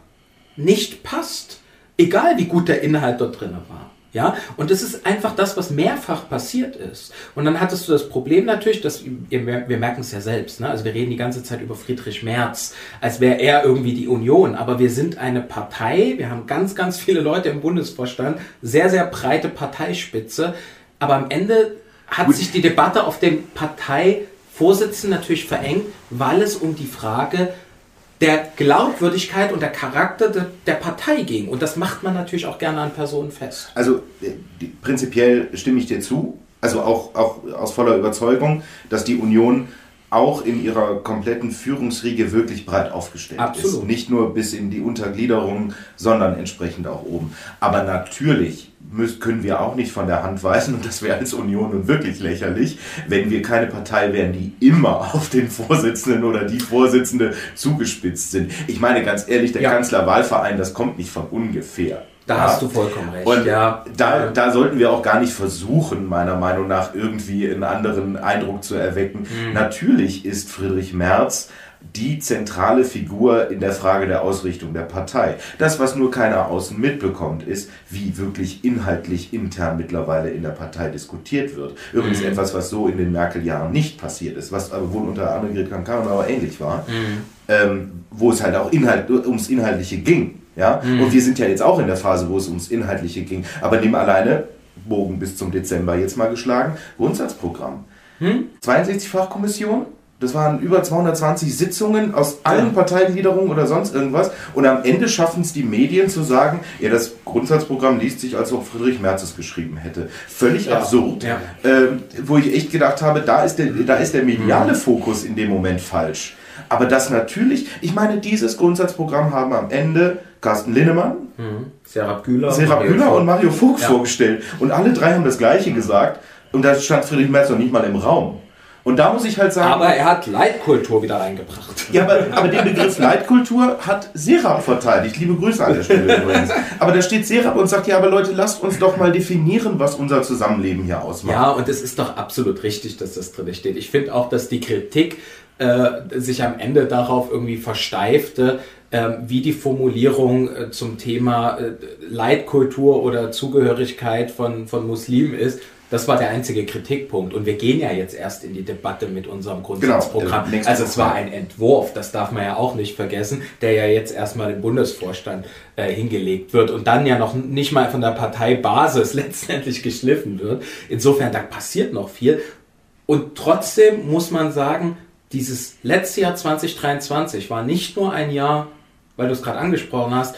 nicht passt. Egal wie gut der Inhalt dort drin war. Ja, und das ist einfach das, was mehrfach passiert ist. Und dann hattest du das Problem natürlich, dass wir, wir merken es ja selbst, ne? also wir reden die ganze Zeit über Friedrich Merz, als wäre er irgendwie die Union, aber wir sind eine Partei, wir haben ganz, ganz viele Leute im Bundesvorstand, sehr, sehr breite Parteispitze, aber am Ende hat Gut. sich die Debatte auf den Parteivorsitzenden natürlich verengt, weil es um die Frage der Glaubwürdigkeit und der Charakter de, der Partei ging. Und das macht man natürlich auch gerne an Personen fest. Also äh, die, prinzipiell stimme ich dir zu, also auch, auch aus voller Überzeugung, dass die Union auch in ihrer kompletten Führungsriege wirklich breit aufgestellt Absolut. ist. Nicht nur bis in die Untergliederung, sondern entsprechend auch oben. Aber natürlich müssen, können wir auch nicht von der Hand weisen, [LAUGHS] und das wäre als Union nun wirklich lächerlich, wenn wir keine Partei wären, die immer [LAUGHS] auf den Vorsitzenden oder die Vorsitzende zugespitzt sind. Ich meine ganz ehrlich, der ja. Kanzlerwahlverein, das kommt nicht von ungefähr. Da ja. hast du vollkommen recht. Und ja. da, da sollten wir auch gar nicht versuchen, meiner Meinung nach, irgendwie einen anderen Eindruck zu erwecken. Mhm. Natürlich ist Friedrich Merz die zentrale Figur in der Frage der Ausrichtung der Partei. Das, was nur keiner außen mitbekommt, ist, wie wirklich inhaltlich intern mittlerweile in der Partei diskutiert wird. Übrigens mhm. etwas, was so in den Merkel-Jahren nicht passiert ist, was aber wohl unter Annegret Kramp-Karrenbauer ähnlich war, mhm. ähm, wo es halt auch Inhalt, ums Inhaltliche ging. Ja? Mhm. Und wir sind ja jetzt auch in der Phase, wo es ums Inhaltliche ging. Aber nimm alleine, Bogen bis zum Dezember jetzt mal geschlagen, Grundsatzprogramm. 62 hm? Fachkommission, das waren über 220 Sitzungen aus allen Parteigliederungen oder sonst irgendwas. Und am Ende schaffen es die Medien zu sagen, ja, das Grundsatzprogramm liest sich, als ob Friedrich Merz es geschrieben hätte. Völlig ja. absurd. Ja. Ähm, wo ich echt gedacht habe, da ist der, da ist der mediale mhm. Fokus in dem Moment falsch. Aber das natürlich, ich meine, dieses Grundsatzprogramm haben am Ende Carsten Linnemann, mhm. Serap Güler, Serap Güler und Mario Vogt ja. vorgestellt. Und alle drei haben das Gleiche gesagt. Und da stand Friedrich Merz noch nicht mal im Raum. Und da muss ich halt sagen. Aber er hat Leitkultur wieder reingebracht. Ja, aber, aber den Begriff Leitkultur hat Serap verteidigt. Liebe Grüße an der Stelle übrigens. Aber da steht Serap und sagt, ja, aber Leute, lasst uns doch mal definieren, was unser Zusammenleben hier ausmacht. Ja, und es ist doch absolut richtig, dass das drin steht. Ich finde auch, dass die Kritik äh, sich am Ende darauf irgendwie versteifte, wie die Formulierung äh, zum Thema äh, Leitkultur oder Zugehörigkeit von, von Muslimen ist das war der einzige Kritikpunkt. Und wir gehen ja jetzt erst in die Debatte mit unserem genau, Grundsatzprogramm. Genau, also es war ein Entwurf, das darf man ja auch nicht vergessen, der ja jetzt erstmal im Bundesvorstand äh, hingelegt wird und dann ja noch nicht mal von der Parteibasis [LAUGHS] letztendlich geschliffen wird. Insofern, da passiert noch viel. Und trotzdem muss man sagen, dieses letzte Jahr 2023 war nicht nur ein Jahr, weil du es gerade angesprochen hast,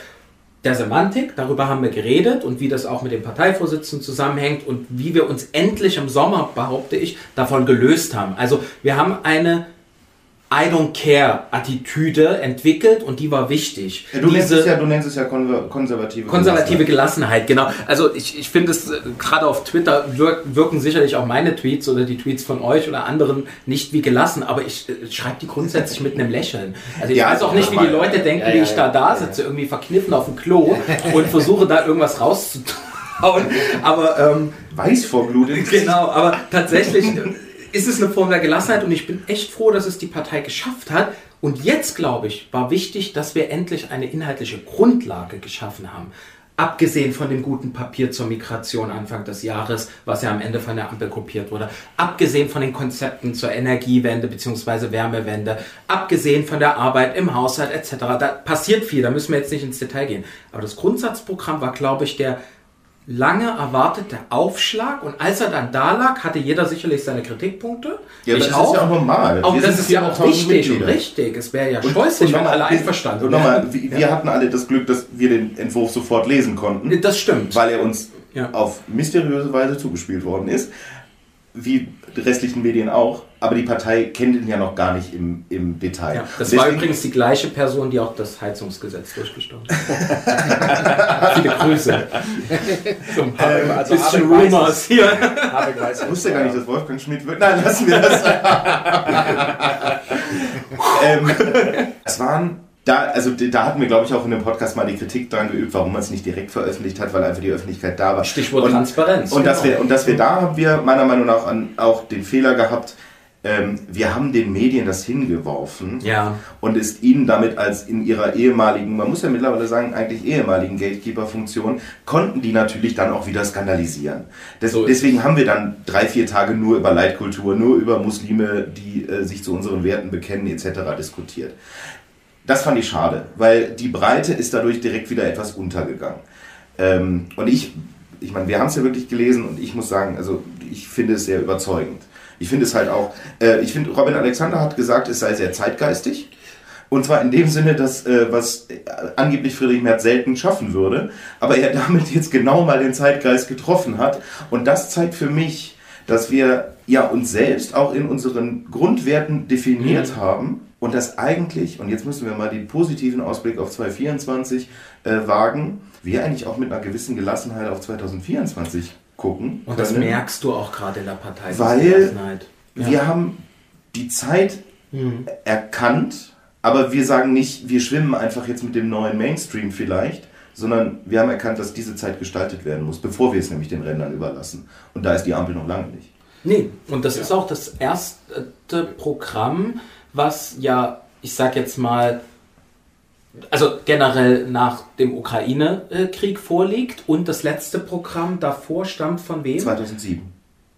der Semantik, darüber haben wir geredet und wie das auch mit dem Parteivorsitzenden zusammenhängt und wie wir uns endlich im Sommer, behaupte ich, davon gelöst haben. Also wir haben eine I don't care Attitüde entwickelt und die war wichtig. Ja, du, Diese, nennst es ja, du nennst es ja konservative Konservative Gelassenheit, genau. Also ich, ich finde es, äh, gerade auf Twitter wirken sicherlich auch meine Tweets oder die Tweets von euch oder anderen nicht wie gelassen, aber ich äh, schreibe die grundsätzlich mit einem Lächeln. Also ich ja, weiß auch nicht, wie die Leute denken, ja, wie ich da da sitze, irgendwie verkniffen auf dem Klo [LAUGHS] und versuche da irgendwas rauszutun. Aber ähm, Weiß vor Glut. Genau, aber tatsächlich ist es eine Form der Gelassenheit und ich bin echt froh, dass es die Partei geschafft hat. Und jetzt, glaube ich, war wichtig, dass wir endlich eine inhaltliche Grundlage geschaffen haben. Abgesehen von dem guten Papier zur Migration Anfang des Jahres, was ja am Ende von der Ampel kopiert wurde. Abgesehen von den Konzepten zur Energiewende bzw. Wärmewende. Abgesehen von der Arbeit im Haushalt etc. Da passiert viel, da müssen wir jetzt nicht ins Detail gehen. Aber das Grundsatzprogramm war, glaube ich, der lange erwartete Aufschlag und als er dann da lag, hatte jeder sicherlich seine Kritikpunkte. Ja, ich das ist ja auch normal. Auch Wir das ist ja auch 400.000 wichtig, Mitglieder. richtig. Es wäre ja Und- scheußlich, und wenn alle einverstanden Und nochmal, wir, wir hatten alle das Glück, dass wir den Entwurf sofort lesen konnten, Das stimmt. weil er uns Ja. auf mysteriöse Weise zugespielt worden ist. Wie die restlichen Medien auch. Aber die Partei kennt ihn ja noch gar nicht im, im Detail. Ja, das Deswegen- war übrigens die gleiche Person, die auch das Heizungsgesetz durchgestimmt hat. [LAUGHS] Viele Grüße. so ein paar Ähm, also bisschen Habeck Rumors hier. Habeck weiß Ich wusste gar nicht, dass Wolfgang Schmidt wird. Nein, lassen wir das. [LAUGHS] ähm, es waren da, also da hatten wir, glaube ich, auch in dem Podcast mal die Kritik dran geübt, warum man es nicht direkt veröffentlicht hat, weil einfach die Öffentlichkeit da war. Stichwort und, Transparenz, Und, dass genau. wir, und dass wir da haben wir meiner Meinung nach an, auch den Fehler gehabt, ähm, wir haben den Medien das hingeworfen Ja. und ist ihnen damit als in ihrer ehemaligen, man muss ja mittlerweile sagen, eigentlich ehemaligen Gatekeeper-Funktion, konnten die natürlich dann auch wieder skandalisieren. Des, So deswegen haben wir dann drei, vier Tage nur über Leitkultur, nur über Muslime, die äh, sich zu unseren Werten bekennen, etc. diskutiert. Das fand ich schade, weil die Breite ist dadurch direkt wieder etwas untergegangen. Ähm, und ich, ich meine, wir haben es ja wirklich gelesen und ich muss sagen, also ich finde es sehr überzeugend. Ich finde es halt auch, äh, ich finde, Robin Alexander hat gesagt, es sei sehr zeitgeistig. Und zwar in dem Sinne, dass äh, was äh, angeblich Friedrich Merz selten schaffen würde, aber er [LAUGHS] damit jetzt genau mal den Zeitgeist getroffen hat. Und das zeigt für mich, dass wir ja uns selbst auch in unseren Grundwerten definiert haben und das eigentlich, und jetzt müssen wir mal den positiven Ausblick auf 2024 äh, wagen, wir eigentlich auch mit einer gewissen Gelassenheit auf 2024 gucken. Und das können. merkst du auch gerade in der Partei. Weil. Ja. Wir haben die Zeit Mhm. erkannt, aber wir sagen nicht, wir schwimmen einfach jetzt mit dem neuen Mainstream vielleicht, sondern wir haben erkannt, dass diese Zeit gestaltet werden muss, bevor wir es nämlich den Rändern überlassen. Und da ist die Ampel noch lange nicht. Nee, und das ist auch das erste Programm, was ja, ich sag jetzt mal, also generell nach dem Ukraine-Krieg vorliegt und das letzte Programm davor stammt von wem? 2007.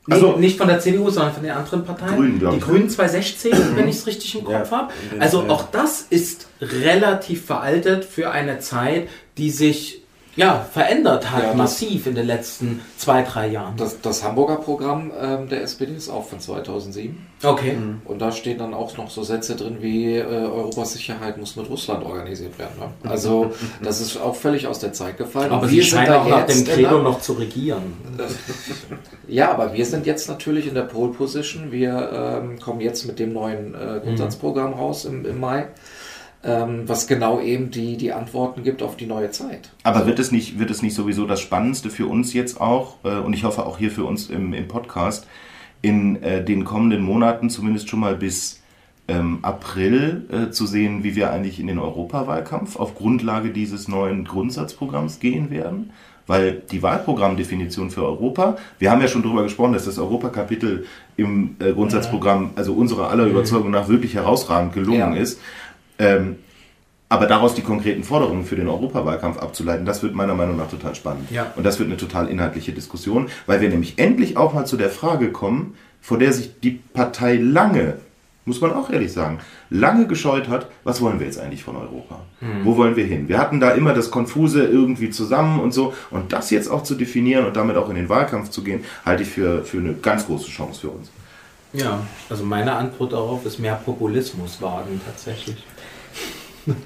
Nee, Also- nicht von der CDU, sondern von den anderen Parteien. Grünen, glaub Die ich. Grünen 2016, [CLEARS THROAT] wenn ich es richtig im Kopf habe. Also auch das ist relativ veraltet für eine Zeit, die sich ja, verändert hat, Ja, massiv in den letzten zwei, drei Jahren. Das, das Hamburger Programm ähm, der SPD ist auch von 2007. Okay. Und da stehen dann auch noch so Sätze drin wie äh, Europas Sicherheit muss mit Russland organisiert werden. Ne? Also [LAUGHS] das ist auch völlig aus der Zeit gefallen. Aber wir sind scheinen auch nach dem Credo noch zu regieren. [LAUGHS] Ja, aber wir sind jetzt natürlich in der Pole Position. Wir ähm, kommen jetzt mit dem neuen äh, Grundsatzprogramm raus im, im Mai, was genau eben die, die Antworten gibt auf die neue Zeit. Aber wird es nicht, wird es nicht sowieso das Spannendste für uns jetzt auch, äh, und ich hoffe auch hier für uns im, im Podcast, in äh, den kommenden Monaten, zumindest schon mal bis ähm, April, äh, zu sehen, wie wir eigentlich in den Europawahlkampf auf Grundlage dieses neuen Grundsatzprogramms gehen werden? Weil die Wahlprogrammdefinition für Europa, wir haben ja schon darüber gesprochen, dass das Europakapitel im äh, Grundsatzprogramm, also unserer aller Überzeugung nach, wirklich herausragend gelungen Ja. ist. Ähm, aber daraus die konkreten Forderungen für den Europawahlkampf abzuleiten, das wird meiner Meinung nach total spannend. Ja. Und das wird eine total inhaltliche Diskussion, weil wir nämlich endlich auch mal zu der Frage kommen, vor der sich die Partei lange, muss man auch ehrlich sagen, lange gescheut hat, was wollen wir jetzt eigentlich von Europa? Wo wollen wir hin? Wir hatten da immer das Konfuse irgendwie zusammen und so. Und das jetzt auch zu definieren und damit auch in den Wahlkampf zu gehen, halte ich für, für eine ganz große Chance für uns. Ja, also meine Antwort darauf ist mehr Populismus wagen tatsächlich. [LAUGHS]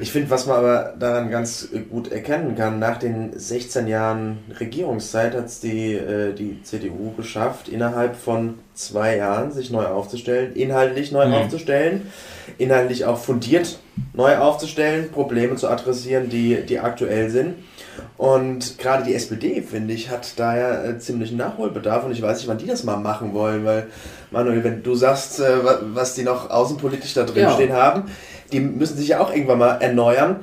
Ich finde, was man aber daran ganz gut erkennen kann, nach den 16 Jahren Regierungszeit hat es die, äh, die CDU geschafft, innerhalb von zwei Jahren sich neu aufzustellen, inhaltlich neu Mhm. aufzustellen, inhaltlich auch fundiert neu aufzustellen, Probleme zu adressieren, die, die aktuell sind. Und gerade die SPD, finde ich, hat da ja äh, ziemlichen Nachholbedarf und ich weiß nicht, wann die das mal machen wollen, weil, Manuel, wenn du sagst, äh, wa- was die noch außenpolitisch da drin Ja. stehen haben, die müssen sich ja auch irgendwann mal erneuern.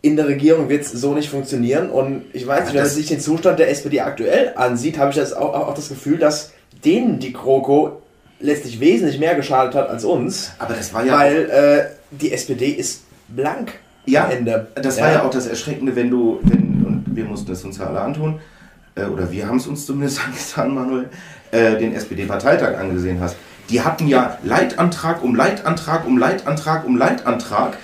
in der Regierung wird es so nicht funktionieren. Und ich weiß nicht, wenn man sich den Zustand der SPD aktuell ansieht, habe ich das auch, auch das Gefühl, dass denen die GroKo letztlich wesentlich mehr geschadet hat als uns. Aber das war ja Weil äh, die SPD ist blank Ja, am Ende. Das war ja auch das Erschreckende, wenn du, wenn, und wir mussten es uns ja alle antun, äh, oder wir haben es uns zumindest [LAUGHS] angetan, Manuel, äh, den SPD-Parteitag angesehen hast. Die hatten ja Leitantrag um Leitantrag um Leitantrag um Leitantrag,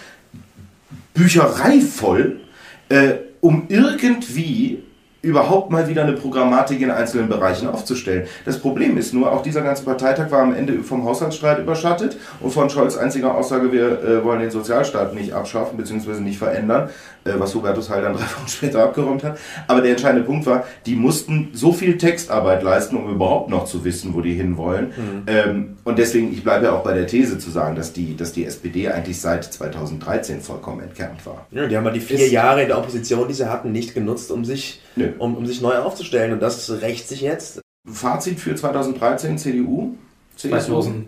Bücherei voll, äh, um irgendwie überhaupt mal wieder eine Programmatik in einzelnen Bereichen aufzustellen. Das Problem ist nur, auch dieser ganze Parteitag war am Ende vom Haushaltsstreit überschattet und von Scholz einziger Aussage, wir äh, wollen den Sozialstaat nicht abschaffen bzw. nicht verändern, äh, was Hubertus Heil dann [LAUGHS] drei Wochen später abgeräumt hat. Aber der entscheidende Punkt war, die mussten so viel Textarbeit leisten, um überhaupt noch zu wissen, wo die hinwollen. Ähm, und deswegen, ich bleibe ja auch bei der These zu sagen, dass die, dass die SPD eigentlich seit 2013 vollkommen entkernt war. Ja, die haben mal die vier Jahre in der Opposition, die sie hatten, nicht genutzt, um sich, Nö. um, um sich neu aufzustellen. Und das rächt sich jetzt. Fazit für 2013 CDU? CSU? 2000.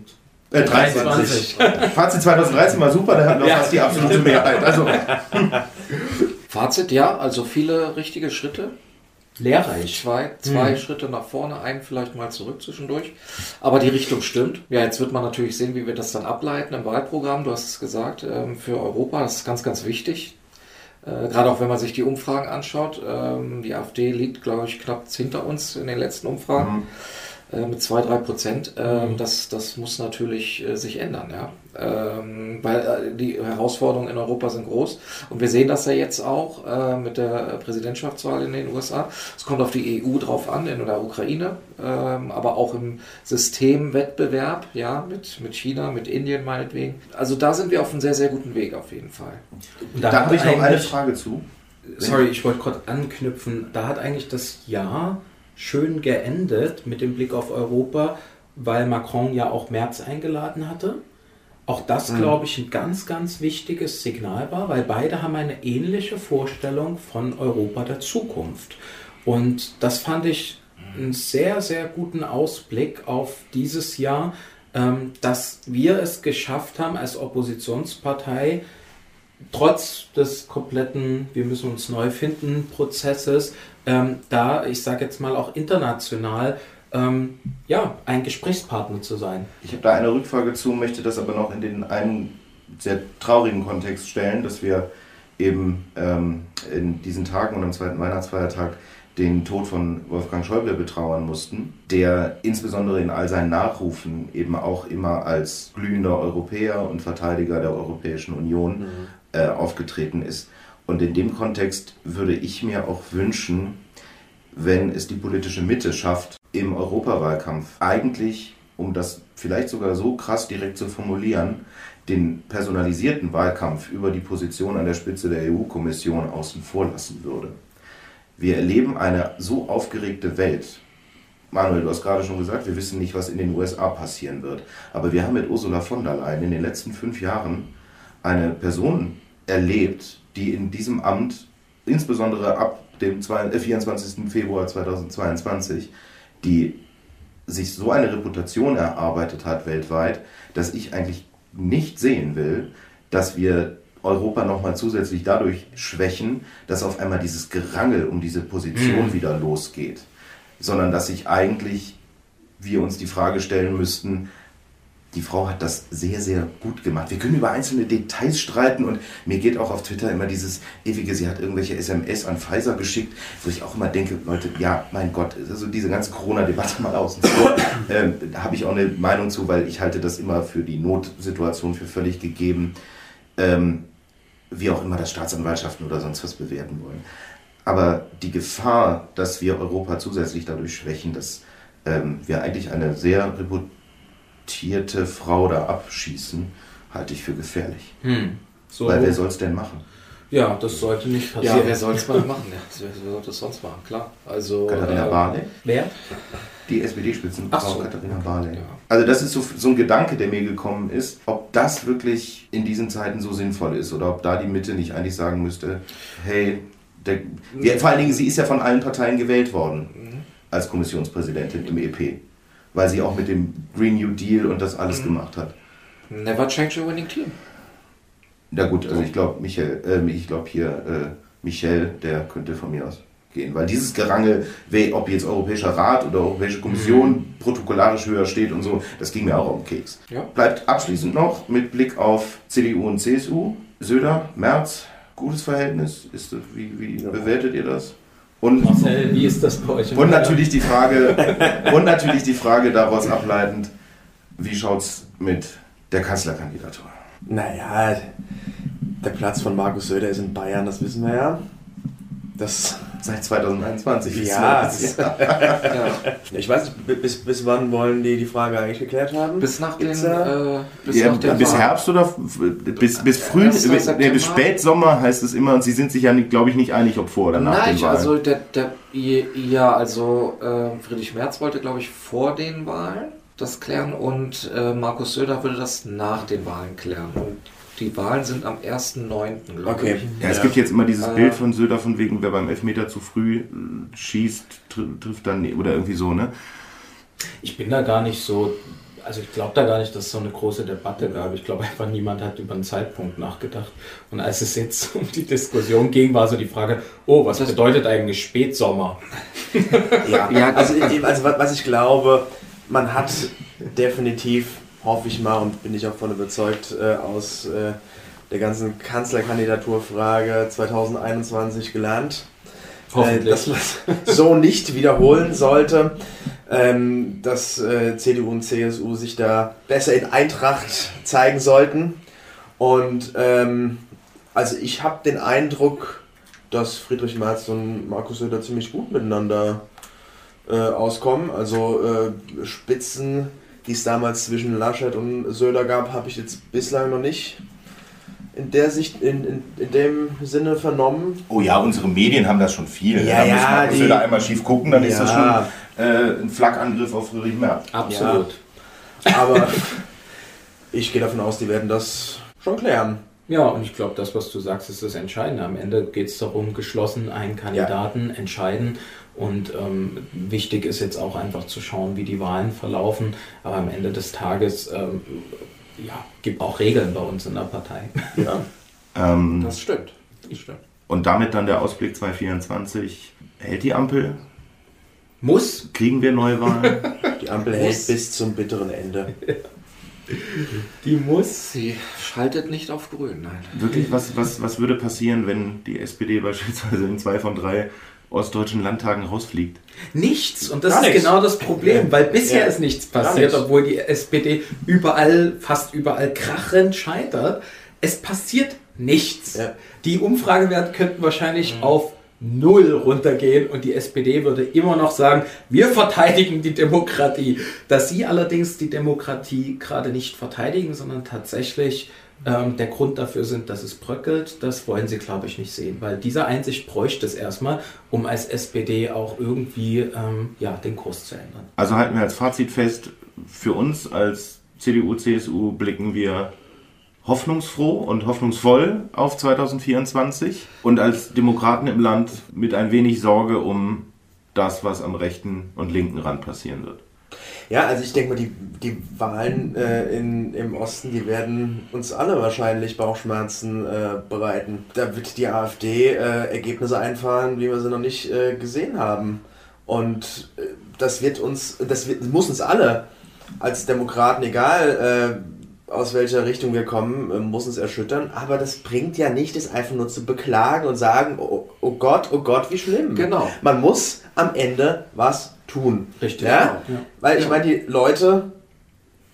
Äh, 23. Fazit 2013 war super, der hat noch Ja. fast die absolute Mehrheit. Also, [LAUGHS] Fazit, ja, also viele richtige Schritte. Lehrreich. Zwei, zwei Schritte nach vorne, einen vielleicht mal zurück zwischendurch. Aber die Richtung stimmt. Ja, jetzt wird man natürlich sehen, wie wir das dann ableiten im Wahlprogramm. Du hast es gesagt, ähm, für Europa. Das ist ganz, ganz wichtig. Äh, Gerade auch wenn man sich die Umfragen anschaut. Ähm, Die AfD liegt, glaube ich, knapp hinter uns in den letzten Umfragen. Äh, Mit zwei, drei Prozent. Ähm, Das, das muss natürlich äh, sich ändern, ja. Ähm, Weil äh, die Herausforderungen in Europa sind groß. Und wir sehen das ja jetzt auch äh, mit der Präsidentschaftswahl in den USA. Es kommt auf die EU drauf an, in der Ukraine, ähm, aber auch im Systemwettbewerb, ja, mit, mit China, mit Indien meinetwegen. Also da sind wir auf einem sehr, sehr guten Weg auf jeden Fall. Und da hat habe ich noch eine Frage zu. Sorry, ich wollte kurz anknüpfen. Da hat eigentlich das Jahr schön geendet mit dem Blick auf Europa, weil Macron ja auch Merz eingeladen hatte. Auch das, glaube ich, ein ganz, ganz wichtiges Signal war, weil beide haben eine ähnliche Vorstellung von Europa der Zukunft. Und das fand ich einen sehr, sehr guten Ausblick auf dieses Jahr, ähm, dass wir es geschafft haben, als Oppositionspartei trotz des kompletten, wir müssen uns neu finden, Prozesses, ähm, da, ich sage jetzt mal auch international, ähm, ja, ein Gesprächspartner zu sein. Ich habe da eine Rückfrage zu, möchte das aber noch in den einen sehr traurigen Kontext stellen, dass wir eben ähm, in diesen Tagen und am zweiten Weihnachtsfeiertag den Tod von Wolfgang Schäuble betrauern mussten, der insbesondere in all seinen Nachrufen eben auch immer als glühender Europäer und Verteidiger der Europäischen Union äh, aufgetreten ist. Und in dem Kontext würde ich mir auch wünschen, wenn es die politische Mitte schafft, im Europawahlkampf eigentlich, um das vielleicht sogar so krass direkt zu formulieren, den personalisierten Wahlkampf über die Position an der Spitze der EU-Kommission außen vor lassen würde. Wir erleben eine so aufgeregte Welt. Manuel, du hast gerade schon gesagt, wir wissen nicht, was in den USA passieren wird. Aber wir haben mit Ursula von der Leyen in den letzten fünf Jahren eine Person erlebt, die in diesem Amt, insbesondere ab dem 2 äh, 24. Februar 2022, die sich so eine Reputation erarbeitet hat weltweit, dass ich eigentlich nicht sehen will, dass wir Europa nochmal zusätzlich dadurch schwächen, dass auf einmal dieses Gerangel um diese Position wieder losgeht, sondern dass sich eigentlich wir uns die Frage stellen müssten, die Frau hat das sehr, sehr gut gemacht. Wir können über einzelne Details streiten und mir geht auch auf Twitter immer dieses ewige, sie hat irgendwelche SMS an Pfizer geschickt, wo ich auch immer denke, Leute, ja, mein Gott, also diese ganze Corona-Debatte [LAUGHS] mal außen vor, ähm, da habe ich auch eine Meinung zu, weil ich halte das immer für die Notsituation für völlig gegeben, ähm, wie auch immer das Staatsanwaltschaften oder sonst was bewerten wollen. Aber die Gefahr, dass wir Europa zusätzlich dadurch schwächen, dass ähm, wir eigentlich eine sehr reputierte Frau da abschießen, halte ich für gefährlich. So, Weil wer soll es denn machen? ja, das sollte nicht Ja, passieren. wer soll es mal [LAUGHS] machen? Ja, wer soll das sonst machen? Klar. Also, Katharina äh, Barley? wer? Die SPD-Spitzenfrau Ach so. Katharina Barley. Ja. Also das ist so, so ein Gedanke, der mir gekommen ist, ob das wirklich in diesen Zeiten so sinnvoll ist oder ob da die Mitte nicht eigentlich sagen müsste, hey, der, wir, vor allen Dingen, sie ist ja von allen Parteien gewählt worden als Kommissionspräsidentin im EP, weil sie auch mit dem Green New Deal und das alles gemacht hat. Never change a winning team. Na gut, also ich glaube, Michael, äh, ich glaube hier, äh, Michel, der könnte von mir aus gehen. Weil dieses Gerangel, ob jetzt Europäischer Rat oder Europäische Kommission protokollarisch höher steht und so, das ging mir auch um den Keks. Ja. Bleibt abschließend noch mit Blick auf CDU und CSU. Söder, Merz, gutes Verhältnis. Ist, wie wie bewertet ihr das? Und, Marcel, wie ist das bei euch? und natürlich die Frage, und natürlich die Frage daraus ableitend, wie schaut's mit der Kanzlerkandidatur? Naja, der Platz von Markus Söder ist in Bayern, das wissen wir ja. Das, Seit 2021. wissen Ja. das. [LAUGHS] Ja. ich weiß nicht, bis, bis wann wollen die die Frage eigentlich geklärt haben? Bis nach da- äh, bis Ja, nach bis. Herbst oder bis, bis früh, Erster nee, bis. Spätsommer heißt es immer und sie sind sich ja, glaube ich, nicht einig, ob vor oder nach Nein, den Wahlen. also der, der, ja, also äh, Friedrich Merz wollte, glaube ich, vor den Wahlen das klären und äh, Markus Söder würde das nach den Wahlen klären. Und die Wahlen sind am 1.9., glaube Okay. ich. ja, es gibt jetzt immer dieses Äh. Bild von Söder von wegen, wer beim Elfmeter zu früh äh, schießt, tr trifft dann, oder irgendwie so, ne? Ich bin da gar nicht so, also ich glaube da gar nicht, dass es so eine große Debatte gab. Ich glaube einfach, niemand hat über einen Zeitpunkt nachgedacht. Und als es jetzt [LAUGHS] um die Diskussion ging, war so die Frage, oh, was Das- bedeutet eigentlich Spätsommer? Ja, Ja, also, also wa- was ich glaube, man hat definitiv, hoffe ich mal und bin ich auch von überzeugt, äh, aus äh, der ganzen Kanzlerkandidaturfrage 2021 gelernt. Äh, dass man es [LAUGHS] so nicht wiederholen sollte, ähm, dass äh, CDU und CSU sich da besser in Eintracht zeigen sollten. Und ähm, also ich habe den Eindruck, dass Friedrich Merz und Markus Söder ziemlich gut miteinander äh, auskommen. Also äh, Spitzen, die es damals zwischen Laschet und Söder gab, habe ich jetzt bislang noch nicht in der Sicht, in, in, in dem Sinne vernommen. Oh ja, unsere Medien haben das schon viel. Ja, da muss ja, man die- Söder einmal schief gucken, dann ist das schon Ja. äh, ein Flakangriff auf Friedrich Merz. Absolut. Aber ich gehe davon aus, die werden das schon klären. Ja, und ich glaube, das, was du sagst, ist das Entscheidende. Am Ende geht es darum, geschlossen einen Kandidaten entscheiden. Und ähm, wichtig ist jetzt auch einfach zu schauen, wie die Wahlen verlaufen. Aber am Ende des Tages ähm, ja, gibt auch Regeln bei uns in der Partei. [LAUGHS] Ja. Ähm, Das stimmt. Das stimmt. und damit dann der Ausblick 2024. Hält die Ampel? Muss. Kriegen wir Neuwahlen? [LAUGHS] Die Ampel hält bis zum bitteren Ende. [LAUGHS] Die muss. Sie schaltet nicht auf grün, nein. Wirklich, was, was, was würde passieren, wenn die SPD beispielsweise in zwei von drei ostdeutschen Landtagen rausfliegt? Nichts. Und das Gar ist nichts. genau das Problem, weil bisher Ja. ist nichts passiert, nichts. obwohl die SPD überall, fast überall krachend scheitert. Es passiert nichts. Ja. Die Umfragewerte könnten wahrscheinlich auf null runtergehen und die SPD würde immer noch sagen, wir verteidigen die Demokratie. Dass sie allerdings die Demokratie gerade nicht verteidigen, sondern tatsächlich ähm, der Grund dafür sind, dass es bröckelt, das wollen sie, glaube ich, nicht sehen. Weil diese Einsicht bräuchte es erstmal, um als SPD auch irgendwie ähm, ja, den Kurs zu ändern. Also halten wir als Fazit fest, für uns als CDU, CSU blicken wir hoffnungsfroh und hoffnungsvoll auf 2024 und als Demokraten im Land mit ein wenig Sorge um das, was am rechten und linken Rand passieren wird. Ja, also ich denke mal, die, die Wahlen äh, in, im Osten, die werden uns alle wahrscheinlich Bauchschmerzen äh, bereiten. Da wird die AfD äh, Ergebnisse einfahren, wie wir sie noch nicht äh, gesehen haben. Und äh, das wird uns, das wird, muss uns alle als Demokraten, egal äh, aus welcher Richtung wir kommen, muss uns erschüttern. Aber das bringt ja nicht, es einfach nur zu beklagen und sagen, oh, oh Gott, oh Gott, wie schlimm. Genau. Man muss am Ende was tun. Richtig. Ja? Genau, ja. Weil ich Ja. meine, die Leute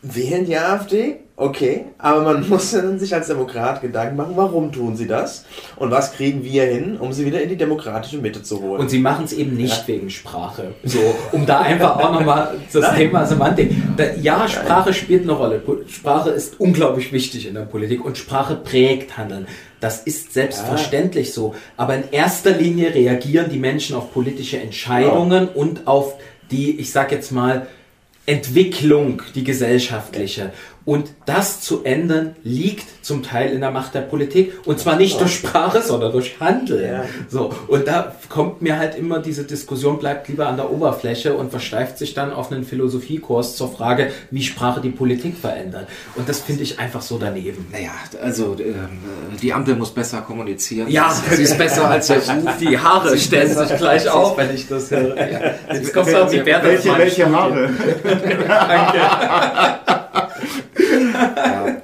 wählen die AfD, okay, aber man [LAUGHS] muss dann sich als Demokrat Gedanken machen, warum tun sie das und was kriegen wir hin, um sie wieder in die demokratische Mitte zu holen. Und sie machen es eben nicht Ja. wegen Sprache. So, um da einfach auch nochmal [LAUGHS] das Thema Semantik. Ja, Sprache spielt eine Rolle. Sprache ist unglaublich wichtig in der Politik und Sprache prägt Handeln. Das ist selbstverständlich so. Aber in erster Linie reagieren die Menschen auf politische Entscheidungen und auf die, ich sag jetzt mal, Entwicklung, die gesellschaftliche. Und das zu ändern liegt zum Teil in der Macht der Politik. Und zwar nicht durch Sprache, sondern durch Handel. Ja. So. Und da kommt mir halt immer diese Diskussion, bleibt lieber an der Oberfläche und versteift sich dann auf einen Philosophiekurs zur Frage, wie Sprache die Politik verändert. Und das finde ich einfach so daneben. Naja, also ähm, die Ampel muss besser kommunizieren. Ja. sie ist besser als der Ruf. Die Haare stellen sich gleich auf, wenn ich das höre. Jetzt kommt auf die Bärte welche, welche Studie. Haare?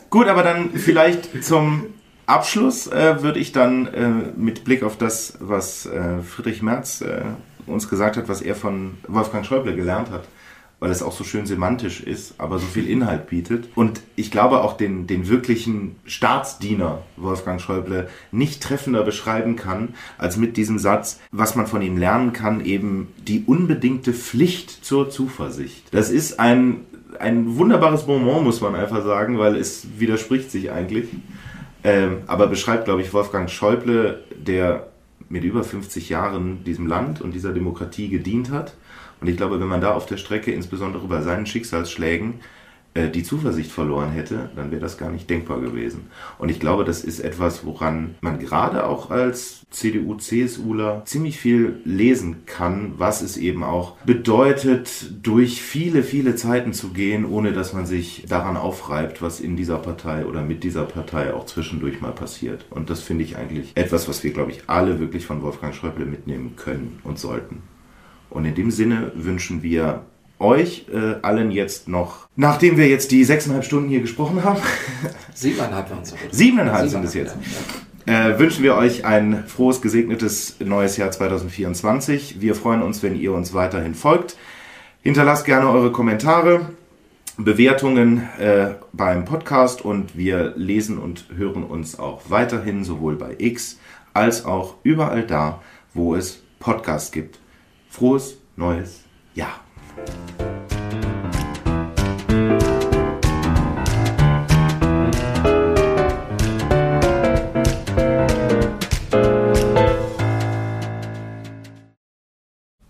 Gut, aber dann vielleicht zum Abschluss äh, würde ich dann äh, mit Blick auf das, was äh, Friedrich Merz äh, uns gesagt hat, was er von Wolfgang Schäuble gelernt hat, weil es auch so schön semantisch ist, aber so viel Inhalt bietet. Und ich glaube auch den, den wirklichen Staatsdiener Wolfgang Schäuble nicht treffender beschreiben kann, als mit diesem Satz, was man von ihm lernen kann, eben die unbedingte Pflicht zur Zuversicht. Das ist ein, ein wunderbares Bonbon, muss man einfach sagen, weil es widerspricht sich eigentlich. Ähm, aber beschreibt, glaube ich, Wolfgang Schäuble, der mit über 50 Jahren diesem Land und dieser Demokratie gedient hat. Und ich glaube, wenn man da auf der Strecke, insbesondere bei seinen Schicksalsschlägen, äh, die Zuversicht verloren hätte, dann wäre das gar nicht denkbar gewesen. Und ich glaube, das ist etwas, woran man gerade auch als CDU, CSUler ziemlich viel lesen kann, was es eben auch bedeutet, durch viele, viele Zeiten zu gehen, ohne dass man sich daran aufreibt, was in dieser Partei oder mit dieser Partei auch zwischendurch mal passiert. Und das finde ich eigentlich etwas, was wir, glaube ich, alle wirklich von Wolfgang Schäuble mitnehmen können und sollten. Und in dem Sinne wünschen wir euch äh, allen jetzt noch, nachdem wir jetzt die sechseinhalb Stunden hier gesprochen haben, [LAUGHS] Siebeneinhalb waren es. siebeneinhalb sind es jetzt, ja. äh, wünschen wir euch ein frohes, gesegnetes neues Jahr 2024. Wir freuen uns, wenn ihr uns weiterhin folgt. Hinterlasst gerne eure Kommentare, Bewertungen äh, beim Podcast und wir lesen und hören uns auch weiterhin sowohl bei X als auch überall da, wo es Podcasts gibt. Frohes neues Jahr.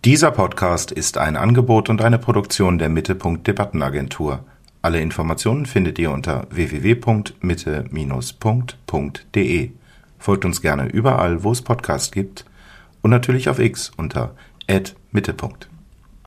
Dieser Podcast ist ein Angebot und eine Produktion der Mittelpunkt Debattenagentur. Alle Informationen findet ihr unter www.mitte-punkt.de. Folgt uns gerne überall, wo es Podcasts gibt und natürlich auf X unter Mittelpunkt.